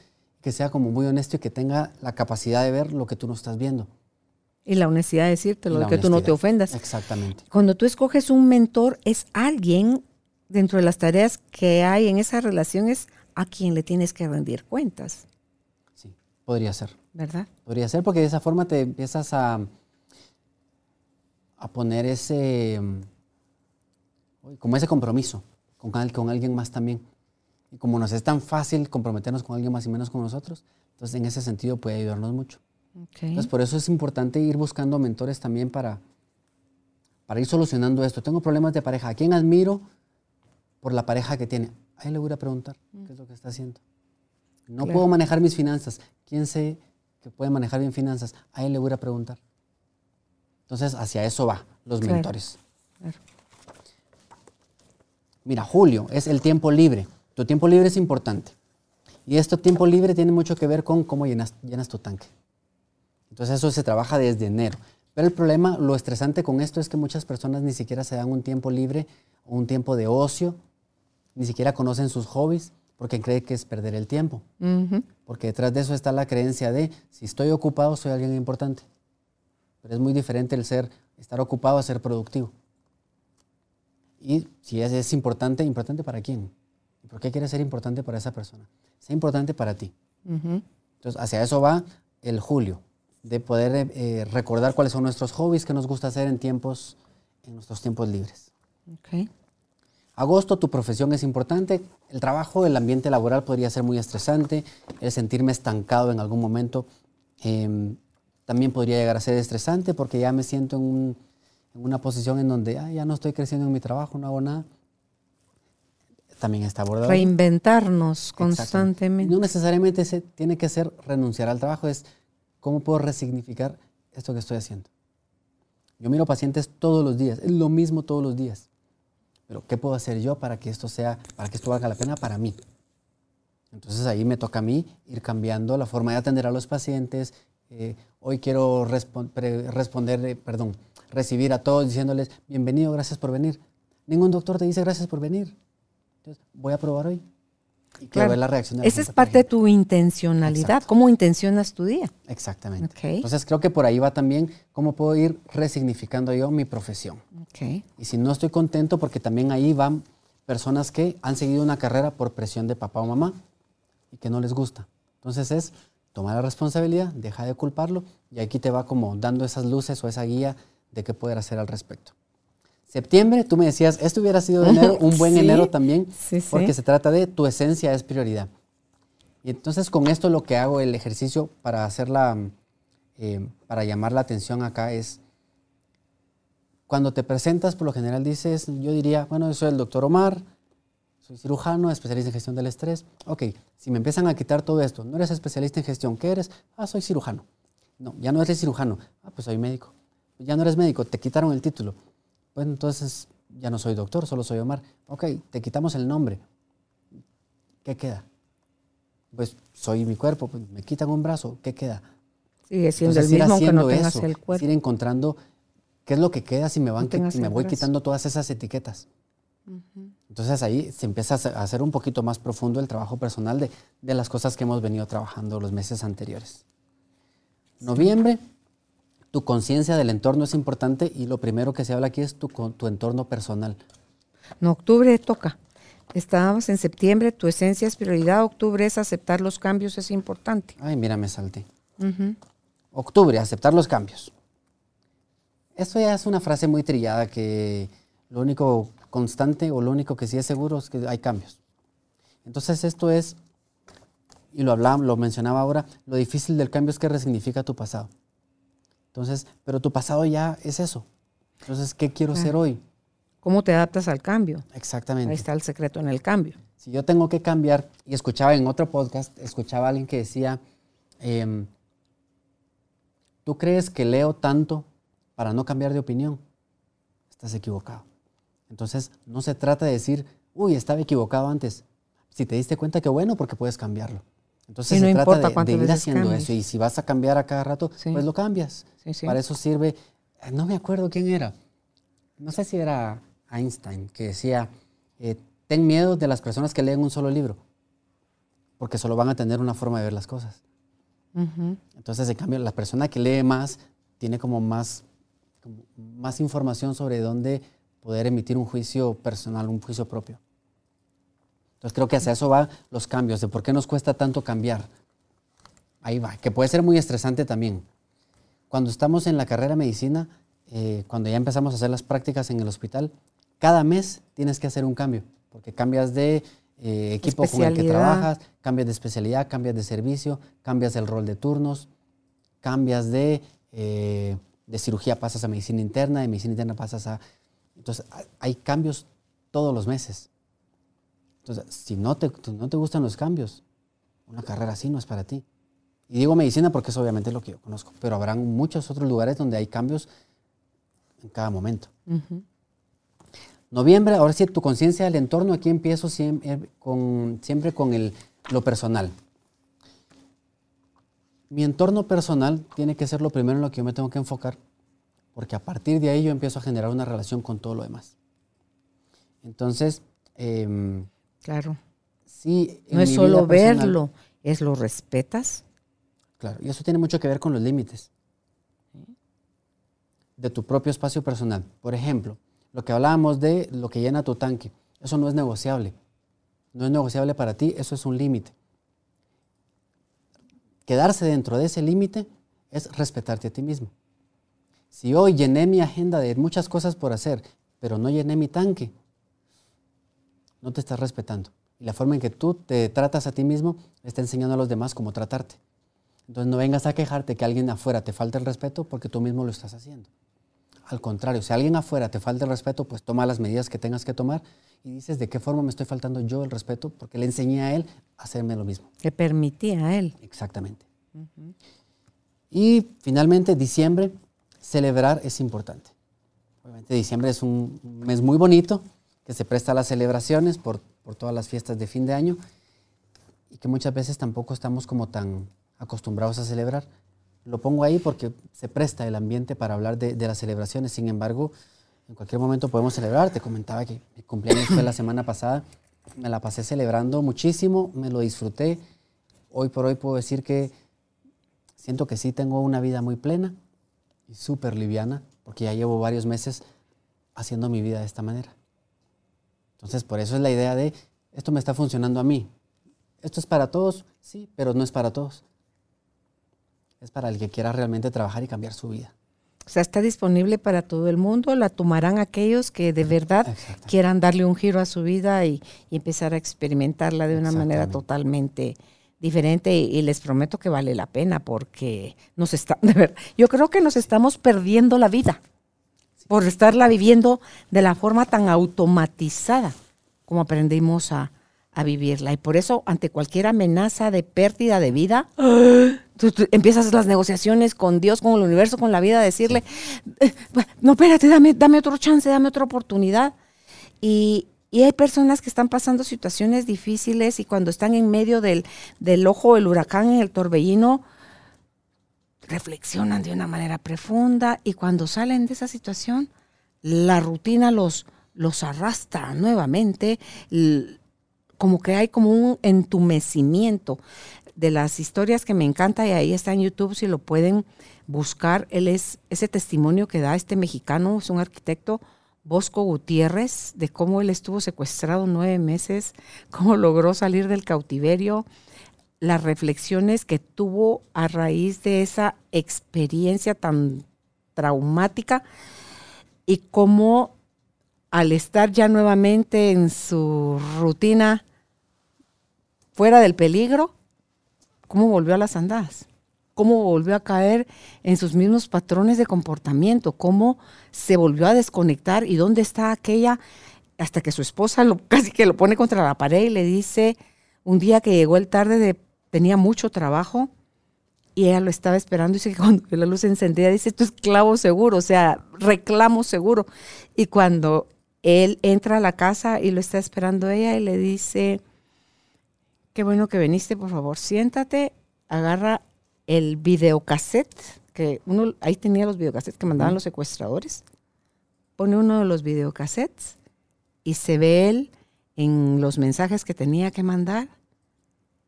S2: que sea como muy honesto y que tenga la capacidad de ver lo que tú no estás viendo.
S1: Y la honestidad de decírtelo, de que tú no te ofendas.
S2: Exactamente.
S1: Cuando tú escoges un mentor, es alguien dentro de las tareas que hay en esa relación, es a quien le tienes que rendir cuentas,
S2: Sí, podría ser.
S1: ¿verdad?
S2: Podría ser porque de esa forma te empiezas a, a poner ese, mm, como ese compromiso con, con alguien más también. Y como nos es tan fácil comprometernos con alguien más y menos con nosotros, entonces en ese sentido puede ayudarnos mucho. Entonces, por eso es importante ir buscando mentores también para, para ir solucionando esto. Tengo problemas de pareja. ¿A quién admiro por la pareja que tiene? Ahí le voy a preguntar qué es lo que está haciendo. No puedo manejar mis finanzas. ¿Quién sé que puede manejar bien finanzas? Ahí le voy a preguntar. Entonces, hacia eso va los mentores. Mira, Julio, es el tiempo libre. Tu tiempo libre es importante. Y este tiempo libre tiene mucho que ver con cómo llenas, llenas tu tanque. Entonces eso se trabaja desde enero. Pero el problema, lo estresante con esto es que muchas personas ni siquiera se dan un tiempo libre o un tiempo de ocio, ni siquiera conocen sus hobbies porque creen que es perder el tiempo. Porque detrás de eso está la creencia de si estoy ocupado soy alguien importante. Pero es muy diferente el ser, estar ocupado a ser productivo. Y si es, es importante, ¿importante para quién? ¿Y por qué quiere ser importante para esa persona? Sea importante para ti. Entonces, hacia eso va el julio, de poder eh, recordar cuáles son nuestros hobbies que nos gusta hacer en tiempos, en nuestros tiempos libres. Agosto, tu profesión es importante. El trabajo, el ambiente laboral podría ser muy estresante. El sentirme estancado en algún momento em, también podría llegar a ser estresante porque ya me siento en, una posición en donde ya no estoy creciendo en mi trabajo, no hago nada. También está abordado.
S1: Reinventarnos constantemente.
S2: No necesariamente se, tiene que ser renunciar al trabajo, es cómo puedo resignificar esto que estoy haciendo. Yo miro pacientes todos los días, es lo mismo todos los días. Pero ¿qué puedo hacer yo para que esto sea, para que esto valga la pena para mí? Entonces ahí me toca a mí ir cambiando la forma de atender a los pacientes. Eh, hoy quiero responder, eh, perdón, recibir a todos diciéndoles, bienvenido, gracias por venir. Ningún doctor te dice gracias por venir. Entonces, voy a probar hoy.
S1: Y quiero ver la reacción de Esa es parte de tu intencionalidad. ¿Cómo intencionas tu día?
S2: Exactamente. Entonces, creo que por ahí va también cómo puedo ir resignificando yo mi profesión. Y si no estoy contento, porque también ahí van personas que han seguido una carrera por presión de papá o mamá y que no les gusta. Entonces es tomar la responsabilidad, deja de culparlo y aquí te va como dando esas luces o esa guía de qué poder hacer al respecto. Septiembre, tú me decías, esto hubiera sido enero, un buen enero también, porque se trata de tu esencia es prioridad. Y entonces con esto lo que hago, el ejercicio para hacerla, eh, para llamar la atención acá es, cuando te presentas, por lo general dices, yo diría, bueno, yo soy el doctor Omar, soy cirujano, especialista en gestión del estrés. Ok, si me empiezan a quitar todo esto, no eres especialista en gestión, ¿qué eres? Ah, soy cirujano. No, ya no eres cirujano. Ah, pues soy médico. Ya no eres médico, te quitaron el título. Pues entonces ya no soy doctor, solo soy Omar. Ok, te quitamos el nombre. ¿Qué queda? Pues soy mi cuerpo, pues me quitan un brazo, ¿qué queda?
S1: Sigue siendo el mismo aunque no tengas el cuerpo.
S2: Ir encontrando qué es lo que queda si me, van si me voy quitando todas esas etiquetas. Entonces ahí se empieza a hacer un poquito más profundo el trabajo personal de, de las cosas que hemos venido trabajando los meses anteriores. Noviembre, tu conciencia del entorno es importante y lo primero que se habla aquí es tu, tu entorno personal.
S1: En octubre toca. Estábamos en septiembre, tu esencia es prioridad, octubre es aceptar los cambios, es importante.
S2: Ay, mira, me salté. Octubre, aceptar los cambios. Esto ya es una frase muy trillada que lo único constante o lo único que sí es seguro es que hay cambios. Entonces esto es, y lo hablaba, lo mencionaba ahora, lo difícil del cambio es que resignifica tu pasado. Entonces, pero tu pasado ya es eso. Entonces, ¿qué quiero ser hoy?
S1: ¿Cómo te adaptas al cambio?
S2: Exactamente.
S1: Ahí está el secreto en el cambio.
S2: Si yo tengo que cambiar, y escuchaba en otro podcast, escuchaba a alguien que decía, em, ¿tú crees que leo tanto para no cambiar de opinión? Estás equivocado. Entonces, no se trata de decir, uy, estaba equivocado antes. Si te diste cuenta, que bueno, porque puedes cambiarlo. Entonces se trata de, ir haciendo eso y si vas a cambiar a cada rato, pues lo cambias. Para eso sirve, eh, no me acuerdo quién era, no sé si era Einstein, que decía, eh, ten miedo de las personas que leen un solo libro, porque solo van a tener una forma de ver las cosas. Entonces, en cambio, la persona que lee más tiene como más, como más información sobre dónde poder emitir un juicio personal, un juicio propio. Entonces creo que hacia eso va los cambios, de por qué nos cuesta tanto cambiar. Ahí va, que puede ser muy estresante también. Cuando estamos en la carrera de medicina, eh, cuando ya empezamos a hacer las prácticas en el hospital, cada mes tienes que hacer un cambio, porque cambias de eh, equipo con el que trabajas, cambias de especialidad, cambias de servicio, cambias el rol de turnos, cambias de, eh, de cirugía, pasas a medicina interna, de medicina interna pasas a... Entonces, hay cambios todos los meses. Entonces, si no te, no te gustan los cambios, una carrera así no es para ti. Y digo medicina porque es obviamente lo que yo conozco, pero habrán muchos otros lugares donde hay cambios en cada momento. Noviembre, ahora sí, tu conciencia del entorno, aquí empiezo siempre con, siempre con el, lo personal. Mi entorno personal tiene que ser lo primero en lo que yo me tengo que enfocar, porque a partir de ahí yo empiezo a generar una relación con todo lo demás. Entonces, em,
S1: claro.
S2: Sí,
S1: no es solo verlo, es lo respetas.
S2: Claro, y eso tiene mucho que ver con los límites de tu propio espacio personal. Por ejemplo, lo que hablábamos de lo que llena tu tanque, eso no es negociable. No es negociable para ti, eso es un límite. Quedarse dentro de ese límite es respetarte a ti mismo. Si hoy llené mi agenda de muchas cosas por hacer, pero no llené mi tanque, no te estás respetando. Y la forma en que tú te tratas a ti mismo está enseñando a los demás cómo tratarte. Entonces no vengas a quejarte que alguien afuera te falte el respeto porque tú mismo lo estás haciendo. Al contrario, si alguien afuera te falta el respeto, pues toma las medidas que tengas que tomar y dices de qué forma me estoy faltando yo el respeto porque le enseñé a él a hacerme lo mismo.
S1: Le permití a él.
S2: Exactamente. Y finalmente, diciembre, celebrar es importante. Obviamente diciembre es un mes muy bonito que se presta a las celebraciones por, por todas las fiestas de fin de año y que muchas veces tampoco estamos como tan acostumbrados a celebrar. Lo pongo ahí porque se presta el ambiente para hablar de, las celebraciones. Sin embargo, en cualquier momento podemos celebrar. Te comentaba que mi cumpleaños fue la semana pasada. Me la pasé celebrando muchísimo, me lo disfruté. Hoy por hoy puedo decir que siento que sí tengo una vida muy plena y súper liviana, porque ya llevo varios meses haciendo mi vida de esta manera. Entonces, por eso es la idea de, esto me está funcionando a mí. Esto es para todos, sí, pero no es para todos es para el que quiera realmente trabajar y cambiar su vida.
S1: O sea, está disponible para todo el mundo, la tomarán aquellos que de verdad quieran darle un giro a su vida y, empezar a experimentarla de una manera totalmente diferente y, les prometo que vale la pena porque nos está, de verdad, yo creo que nos estamos perdiendo la vida por estarla viviendo de la forma tan automatizada como aprendimos a, a vivirla. Y por eso, ante cualquier amenaza de pérdida de vida, tú, empiezas las negociaciones con Dios, con el universo, con la vida, a decirle, eh, no, espérate, dame, dame otro chance, dame otra oportunidad. Y, hay personas que están pasando situaciones difíciles y cuando están en medio del, del ojo del huracán, en el torbellino, reflexionan de una manera profunda y cuando salen de esa situación, la rutina los, los arrastra nuevamente, como que hay como un entumecimiento de las historias que me encanta y ahí está en YouTube si lo pueden buscar. Él es ese testimonio que da este mexicano, es un arquitecto, Bosco Gutiérrez, de cómo él estuvo secuestrado nueve meses, cómo logró salir del cautiverio, las reflexiones que tuvo a raíz de esa experiencia tan traumática y cómo al estar ya nuevamente en su rutina fuera del peligro, cómo volvió a las andadas, cómo volvió a caer en sus mismos patrones de comportamiento, cómo se volvió a desconectar y dónde está aquella, hasta que su esposa lo, casi que lo pone contra la pared y le dice, un día que llegó el tarde, de, tenía mucho trabajo, y ella lo estaba esperando y dice que cuando la luz encendida dice, esto es clavo seguro, o sea, reclamo seguro. Y cuando él entra a la casa y lo está esperando ella y le dice, qué bueno que viniste, por favor, siéntate, agarra el videocassette, que uno, ahí tenía los videocassettes que mandaban los secuestradores, pone uno de los videocassettes y se ve él en los mensajes que tenía que mandar.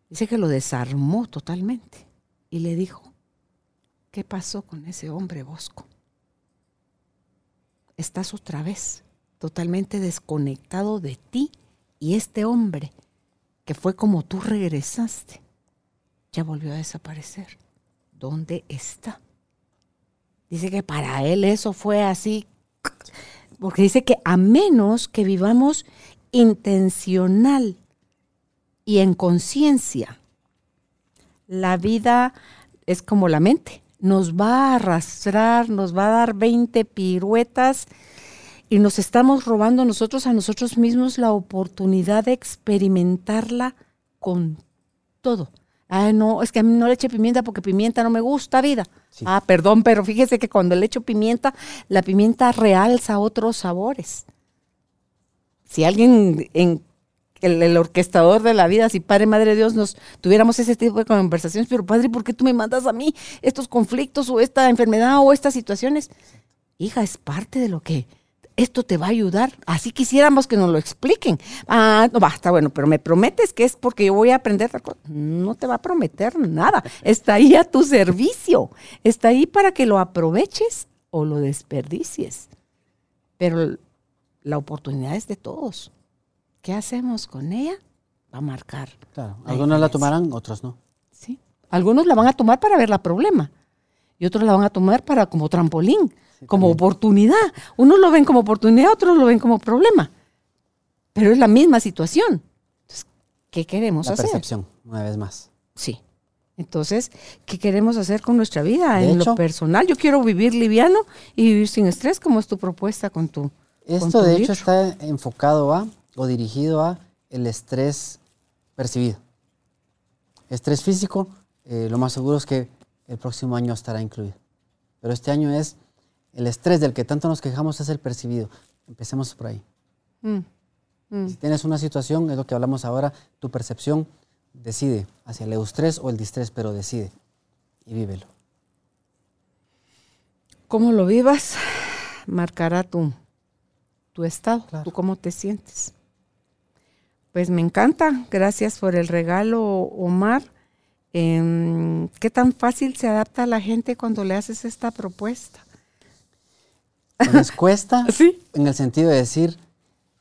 S1: Dice que lo desarmó totalmente y le dijo, ¿qué pasó con ese hombre Bosco? Estás otra vez totalmente desconectado de ti y este hombre, que fue como tú regresaste, ya volvió a desaparecer. ¿Dónde está? Dice que para él eso fue así, porque dice que a menos que vivamos intencional y en conciencia, la vida es como la mente. nos va a arrastrar, nos va a dar 20 piruetas y nos estamos robando nosotros a nosotros mismos la oportunidad de experimentarla con todo. Ah, no, es que a mí no le eche pimienta porque pimienta no me gusta, vida. Ah, perdón, pero fíjese que cuando le echo pimienta, la pimienta realza otros sabores. Si alguien en el, orquestador de la vida, si Padre, Madre Dios, nos tuviéramos ese tipo de conversaciones, pero Padre, ¿por qué tú me mandas a mí estos conflictos o esta enfermedad o estas situaciones? Hija, es parte de lo que esto te va a ayudar. Así quisiéramos que nos lo expliquen. Ah, no, basta, bueno, pero me prometes que es porque yo voy a aprender. No te va a prometer nada. Está ahí a tu servicio. Está ahí para que lo aproveches o lo desperdicies. Pero la oportunidad es de todos. ¿Qué hacemos con ella? Va a marcar.
S2: Claro, algunos la tomarán, otros no.
S1: Sí. Algunos la van a tomar para ver la problema y otros la van a tomar para como trampolín como oportunidad. Unos lo ven como oportunidad, otros lo ven como problema. Pero es la misma situación. Entonces, ¿qué queremos hacer?
S2: La percepción, una vez más.
S1: Sí. Entonces, ¿qué queremos hacer con nuestra vida en lo personal? Yo quiero vivir liviano y vivir sin estrés, como es tu propuesta con tu.
S2: Esto, de hecho, está enfocado a o dirigido a el estrés percibido. Estrés físico, eh, lo más seguro es que el próximo año estará incluido. Pero este año es el estrés del que tanto nos quejamos es el percibido. Empecemos por ahí. Mm, mm. Si tienes una situación, es lo que hablamos ahora, tu percepción decide hacia el eustrés o el distrés, pero decide y vívelo.
S1: Cómo lo vivas marcará tu, tu estado, tú cómo te sientes. Pues me encanta, gracias por el regalo, Omar. Em, ¿Qué tan fácil se adapta a la gente cuando le haces esta propuesta?
S2: Les cuesta en el sentido de decir,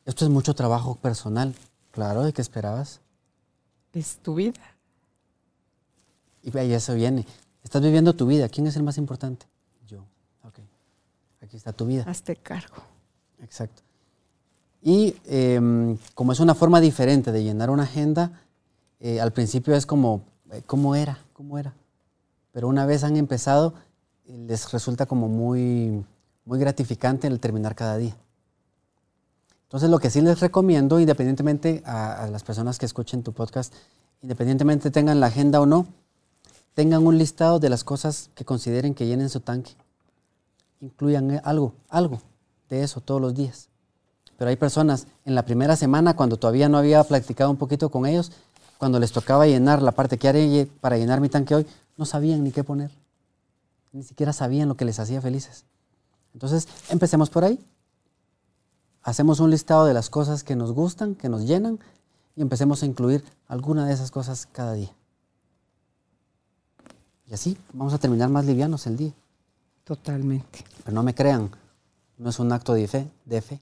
S2: esto es mucho trabajo personal. Claro, ¿de qué esperabas?
S1: Es tu vida.
S2: Y ahí eso viene. Estás viviendo tu vida. ¿Quién es el más importante? Yo. Ok. Aquí está tu vida.
S1: Hazte cargo.
S2: Exacto. Y em, como es una forma diferente de llenar una agenda, eh, al principio es como, eh, ¿cómo era? ¿Cómo era? Pero una vez han empezado, les resulta como muy muy gratificante el terminar cada día. Entonces lo que sí les recomiendo, independientemente a, las personas que escuchen tu podcast, independientemente tengan la agenda o no, tengan un listado de las cosas que consideren que llenen su tanque. Incluyan eh, algo, algo de eso todos los días. Pero hay personas en la primera semana, cuando todavía no había practicado un poquito con ellos, cuando les tocaba llenar la parte que haré para llenar mi tanque hoy, no sabían ni qué poner. Ni siquiera sabían lo que les hacía felices. Entonces, empecemos por ahí. Hacemos un listado de las cosas que nos gustan, que nos llenan, y empecemos a incluir alguna de esas cosas cada día. Y así vamos a terminar más livianos el día.
S1: Totalmente.
S2: Pero no me crean, no es un acto de fe, de fe.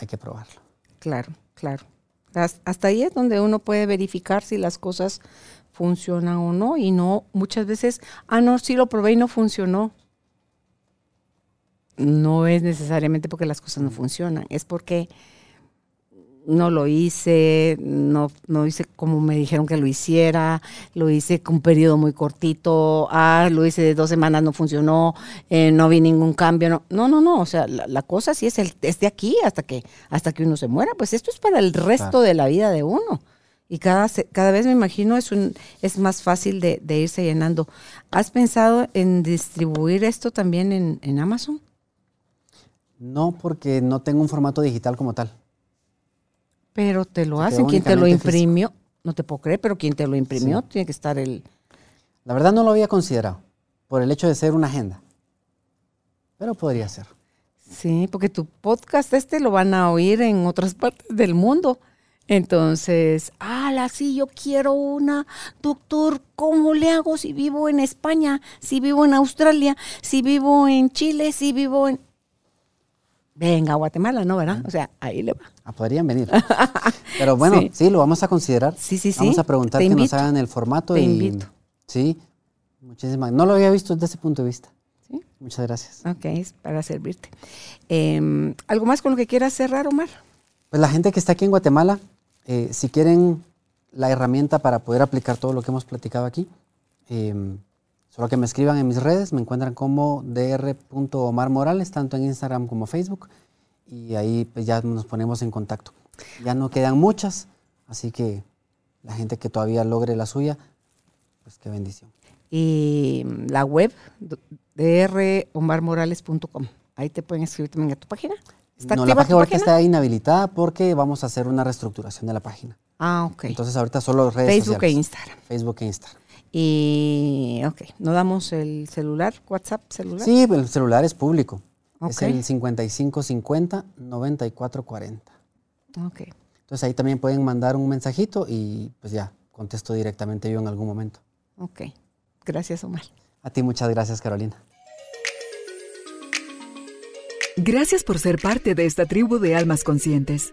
S2: Hay que probarlo.
S1: Claro, claro. Hasta ahí es donde uno puede verificar si las cosas funcionan o no. Y no, muchas veces, ah, no, sí lo probé y no funcionó no es necesariamente porque las cosas no funcionan, es porque no lo hice, no, no hice como me dijeron que lo hiciera, lo hice con un periodo muy cortito, ah, lo hice de dos semanas, no funcionó, eh, no vi ningún cambio, no, no, no, no o sea, la, cosa sí es, el, es de aquí hasta que, hasta que uno se muera, pues esto es para el resto de la vida de uno. Y cada, cada vez me imagino es, un, es más fácil de, irse llenando. ¿Has pensado en distribuir esto también en, en Amazon?
S2: No, porque no tengo un formato digital como tal.
S1: Pero te lo hacen. ¿Quién te lo imprimió? No te puedo creer, pero quien te lo imprimió tiene que estar el.
S2: La verdad no lo había considerado por el hecho de ser una agenda. Pero podría ser.
S1: Sí, porque tu podcast este lo van a oír en otras partes del mundo. Entonces, ala, sí, yo quiero una, doctor, ¿cómo le hago si vivo en España, si vivo en Australia, si vivo en Chile, si vivo en venga Guatemala, ¿no? ¿Verdad? O sea, ahí le va.
S2: Ah, podrían venir. Pero bueno, sí. lo vamos a considerar.
S1: Sí, sí, sí.
S2: Vamos a preguntar que nos hagan el formato.
S1: Te
S2: y,
S1: invito.
S2: Sí, muchísimas. No lo había visto desde ese punto de vista. ¿Sí? Muchas gracias.
S1: Ok, es para servirte. Em, ¿Algo más con lo que quieras cerrar, Omar?
S2: Pues la gente que está aquí en Guatemala, eh, si quieren la herramienta para poder aplicar todo lo que hemos platicado aquí, em, Solo que me escriban en mis redes, me encuentran como dr.omarmorales, tanto en Instagram como Facebook, y ahí pues, ya nos ponemos en contacto. Ya no quedan muchas, así que la gente que todavía logre la suya, pues qué bendición.
S1: Y la web, dromarmorales.com. Ahí te pueden escribir también a tu página.
S2: ¿Está no, la página ahorita está inhabilitada porque vamos a hacer una reestructuración de la página.
S1: Ah, ok.
S2: Entonces ahorita solo redes
S1: Facebook e Instagram.
S2: Facebook e Instagram.
S1: Y, ok, ¿no damos el celular, WhatsApp celular?
S2: Sí, el celular es público. Es el 5550-9440.
S1: Ok.
S2: Entonces ahí también pueden mandar un mensajito y pues ya, contesto directamente yo en algún momento.
S1: Ok. Gracias, Omar.
S2: A ti muchas gracias, Carolina.
S3: Gracias por ser parte de esta tribu de almas conscientes.